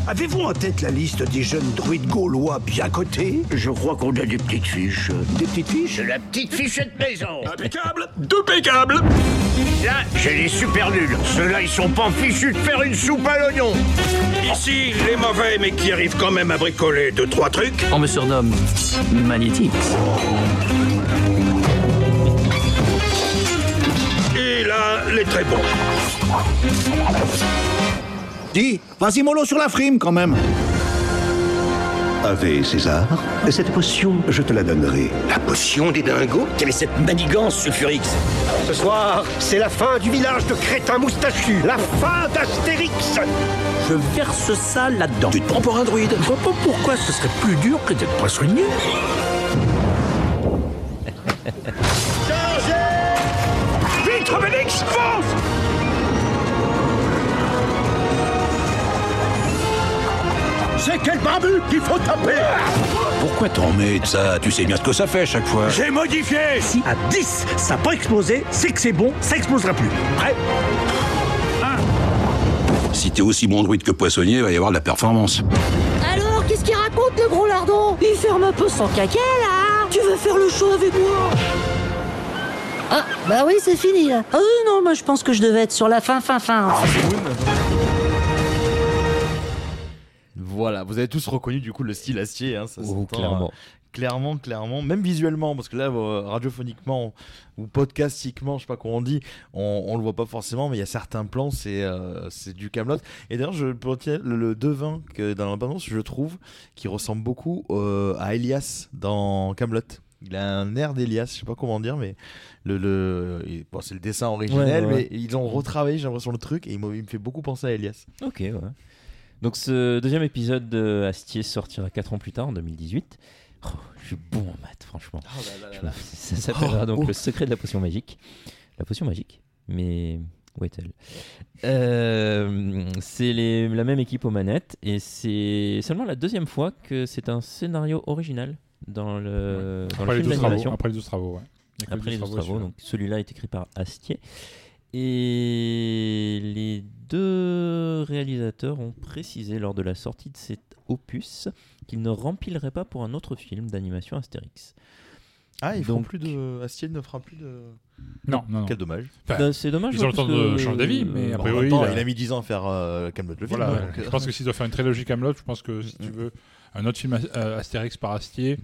Avez-vous en tête la liste des jeunes druides gaulois bien cotés? Je crois qu'on a des petites fiches. Des petites fiches? De la petite fichette maison. Impeccable Impeccable Là, j'ai les super nuls. Ceux-là, ils sont pas fichus de faire une soupe à l'oignon. Ici, les mauvais, mais qui arrivent quand même à bricoler deux, trois trucs. On me surnomme Magnétix. Et là, les très bons. Dis, vas-y mollo sur la frime quand même. Ave César, cette potion, je te la donnerai. La potion des dingos? Quelle est cette manigance, Sulfurix Ce soir, c'est la fin du village de crétins moustachus. La fin d'Astérix. Je verse ça là-dedans. Tu te prends pour un druide Je vois pas pourquoi ce serait plus dur que d'être poissonnier. Vite, Obélix, fonce C'est quel barbu qu'il faut taper Pourquoi t'en mets de ça? Tu sais bien ce que ça fait chaque fois. J'ai modifié Si à 10, ça n'a pas explosé, c'est que c'est bon, ça explosera plus. Prêt? Si t'es aussi bon druide que poissonnier, il va y avoir de la performance. Alors, qu'est-ce qu'il raconte le gros lardon? Il ferme un peu son caca là Tu veux faire le show avec moi? Ah, bah oui, c'est fini là. Ah oui, non, moi je pense que je devais être sur la fin, fin, fin. Voilà, vous avez tous reconnu du coup le style Astier. Hein, ça Oh, clairement. euh, clairement, clairement, même visuellement, parce que là, euh, radiophoniquement ou podcastiquement, je sais pas comment on dit, on, on le voit pas forcément, mais il y a certains plans, c'est euh, c'est du Camelot. Et d'ailleurs, je le, le devin que dans l'abondance, je trouve, qui ressemble beaucoup à Elias dans Camelot. Il a un air d'Elias, je sais pas comment dire, mais le, le bon, c'est le dessin originel, Ouais, ouais, ouais. mais ils ont retravaillé, j'ai l'impression, le truc, et il, me- il me fait beaucoup penser à Elias. Ok, ouais. Donc ce deuxième épisode de Astier sortira 4 ans plus tard, en 2018. Oh, je suis bon en maths, franchement. Me- Ça s'appellera Oh, donc oh. Le secret de la potion magique. La potion magique Mais où est-elle? Euh, C'est les- la même équipe aux manettes et c'est seulement la deuxième fois que c'est un scénario original dans le, dans le Après les film 12 travaux, d'animation. après les 12 travaux, ouais. Après les 12 12 travaux, travaux, donc celui-là est écrit par Astier. Et les deux réalisateurs ont précisé lors de la sortie de cet opus qu'ils ne rempliraient pas pour un autre film d'animation Astérix. Ah, ils font Donc- plus de. Astier ne fera plus de. Non, non, non. Quel dommage. Enfin, Ben, c'est dommage, Ils ont le temps de que- changer d'avis, mais euh, après, En oui, temps, il a- il a mis 10 ans à faire euh, Camelot le film. Voilà, donc, euh, je pense que s'il doit faire une trilogie Camelot, je pense que si tu veux un autre film euh, Astérix par Astier,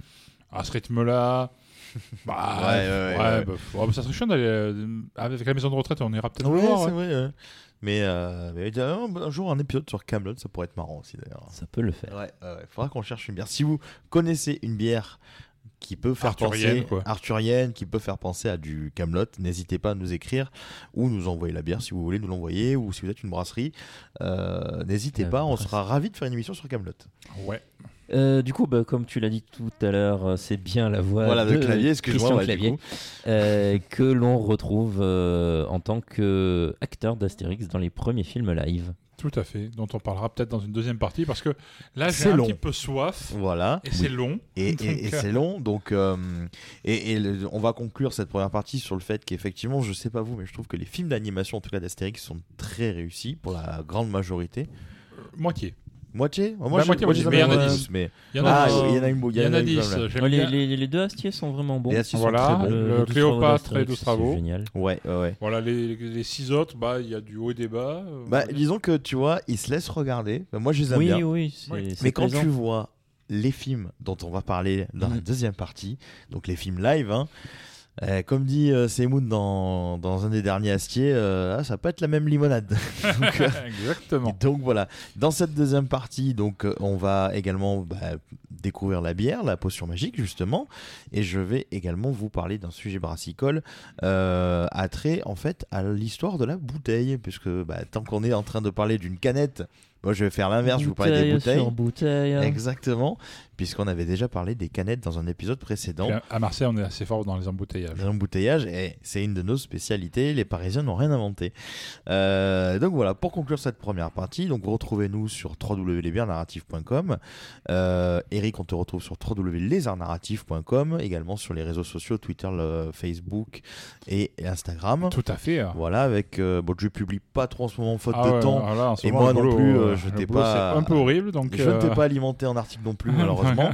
à ce rythme-là, bah, Ouais, ouais, ouais, ouais. bah, ouais, bah, ça serait chiant d'aller euh, avec la maison de retraite, on ira peut-être le Ouais, voir. c'est ouais. vrai. ouais. Mais, euh, mais un, un jour, un épisode sur Camelot, ça pourrait être marrant aussi d'ailleurs. Ça peut le faire. Ouais, ouais. faudra qu'on cherche une bière. Si vous connaissez une bière qui peut faire Arthurienne, penser quoi. arthurienne, qui peut faire penser à du Camelot, n'hésitez pas à nous écrire ou nous envoyer la bière si vous voulez nous l'envoyer ou si vous êtes une brasserie, euh, n'hésitez pas, on brasserie. sera ravis de faire une émission sur Camelot. Ouais. Euh, du coup, bah, comme tu l'as dit tout à l'heure, euh, c'est bien la voix Voilà, de de Clavier, Christian ouais, Clavier, euh, que l'on retrouve euh, en tant qu'acteur d'Astérix dans les premiers films live. Tout à fait, dont on parlera peut-être dans une deuxième partie, parce que là j'ai un long. petit peu soif. Voilà. Et c'est long. Et, et- c'est long, donc euh, et, et le- on va conclure cette première partie sur le fait qu'effectivement, je sais pas vous, mais je trouve que les films d'animation, en tout cas d'Astérix, sont très réussis pour la grande majorité. Moitié. Moitié Moi, Bah, je- moitié, moi, moitié. Mais il y en a aime dix. tous, mais- Il y en a Ah, dix. il y en a une- Il y en a une dix, quand même. j'aime Ouais, les, bien. les- les deux Astier sont vraiment bons. Les Astier sont Voilà, très bons. le, Les douze Cléopâtre et 12 d'Astérix, travaux. c'est génial. Ouais, ouais. Voilà, les, les six autres, bah il y a du haut et des bas. euh, Bah, disons que tu vois, ils se laissent regarder. Bah, moi, je les aime Oui, bien. oui, Mais quand plaisant. tu vois les films dont on va parler dans la Mm. deuxième partie, donc les films live, hein, euh, comme dit euh, Seymoun dans, dans un des derniers Astier, euh, ah, ça peut être la même limonade. donc, euh, Exactement. donc voilà, dans cette deuxième partie, donc euh, on va également bah, découvrir la bière, la potion magique justement, et je vais également vous parler d'un sujet brassicole euh, attrait en fait à l'histoire de la bouteille, puisque bah, tant qu'on est en train de parler d'une canette Moi, je vais faire l'inverse, je vais vous parler des Bouteille bouteilles. sur bouteille. Exactement, puisqu'on avait déjà parlé des canettes dans un épisode précédent. À- Marseille, on est assez fort dans les embouteillages. L'embouteillage, et c'est une de nos spécialités. Les Parisiens n'ont rien inventé. Euh, donc voilà, pour conclure cette première partie, donc retrouvez-nous sur www.lesbiernarratifs.com. Euh, Eric, on te retrouve sur www.lesartnarratifs.com, également sur les réseaux sociaux Twitter, le Facebook et Instagram. Tout à fait. hein. Voilà, avec euh, bon, je publie pas trop en ce moment faute Ah de ouais, temps. voilà, et moi non boulot, plus, euh, euh, je t'ai pas. c'est un peu horrible, donc, je ne t'ai pas alimenté en article non plus, malheureusement. Ouais.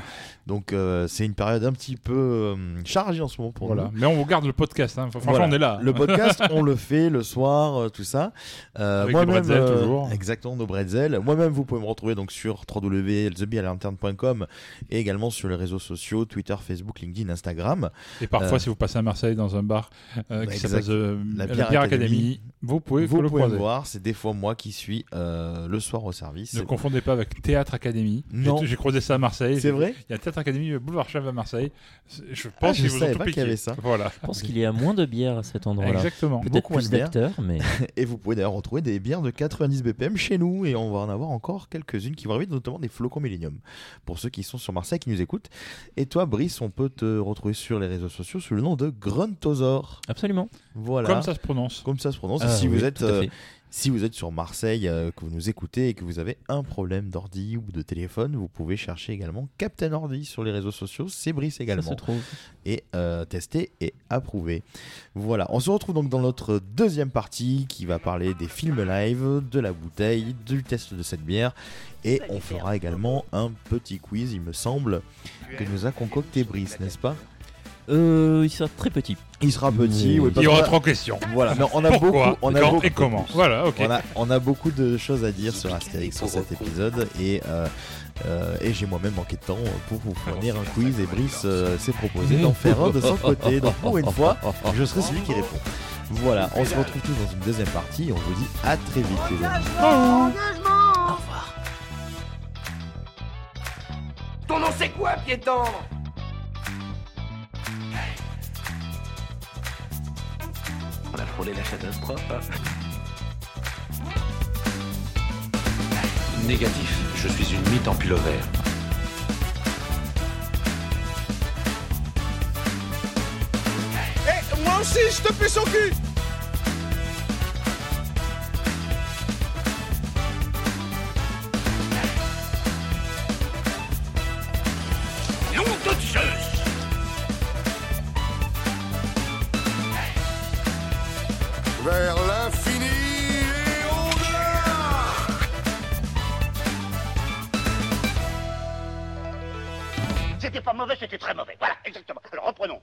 Donc euh, c'est une période un petit peu euh, chargée en ce moment pour Voilà. nous. Mais on vous garde le podcast. hein. Franchement, Voilà. on est là. Le podcast, on le fait le soir, euh, tout ça. Avec moi-même, des bretzels, toujours. Exactement, nos bretzels. Moi-même, vous pouvez me retrouver donc sur www.thebealanterne.com et également sur les réseaux sociaux Twitter, Facebook, LinkedIn, Instagram. Et parfois, si vous passez à Marseille dans un bar euh, qui s'appelle la Bière, Bière Academy, vous pouvez vous le pouvez me croiser. voir. C'est des fois moi qui suis le soir au service. Ne confondez pas avec Théâtre Academy. Non. J'ai croisé ça à Marseille. C'est vrai? Il y a Théâtre Academy, euh, boulevard Chef à Marseille. Je Ah, pense je qu'ils vous ont tout pas qu'il y piqué. avait ça. Voilà. Je pense qu'il y a moins de bières à cet endroit-là. Exactement. Peut-être Beaucoup moins plus d'acteurs, mais. Et vous pouvez d'ailleurs retrouver des bières de 90 BPM chez nous et on va en avoir encore quelques-unes qui vont arriver, notamment des flocons Millennium pour ceux qui sont sur Marseille qui nous écoutent. Et toi, Brice, on peut te retrouver sur les réseaux sociaux sous le nom de Gruntosaur. Absolument. Voilà. Comme ça se prononce. Comme ça se prononce. Ah si oui, vous êtes si vous êtes sur Marseille, euh, que vous nous écoutez et que vous avez un problème d'ordi ou de téléphone, vous pouvez chercher également Captain Ordi sur les réseaux sociaux. C'est Brice également. Ça se trouve. Et euh, tester et approuver. Voilà, on se retrouve donc dans notre deuxième partie qui va parler des films live, de la bouteille, du test de cette bière. Et on fera également un petit quiz, il me semble, que nous a concocté Brice, n'est-ce pas? Euh, il sera très petit. Il sera petit. oui, Il y aura trois questions. Voilà, mais on a Pourquoi beaucoup, on Et a quand- beaucoup- et comment Voilà, ok. On a, on a beaucoup de choses à dire sur Astérix sur cet épisode et euh, euh, et j'ai moi-même manqué de temps pour vous fournir un quiz et Brice euh, s'est proposé d'en faire un de son côté. Donc pour une fois, je serai celui qui répond. Voilà, on se retrouve tous dans une deuxième partie. On vous dit à très vite. les amis. Au revoir. Ton nom c'est quoi, piéton? On a frôlé la catastrophe. Négatif, je suis une mythe en pullover. Eh, moi aussi, je te pue son cul pas mauvais, c'était très mauvais. Voilà, exactement. Alors reprenons.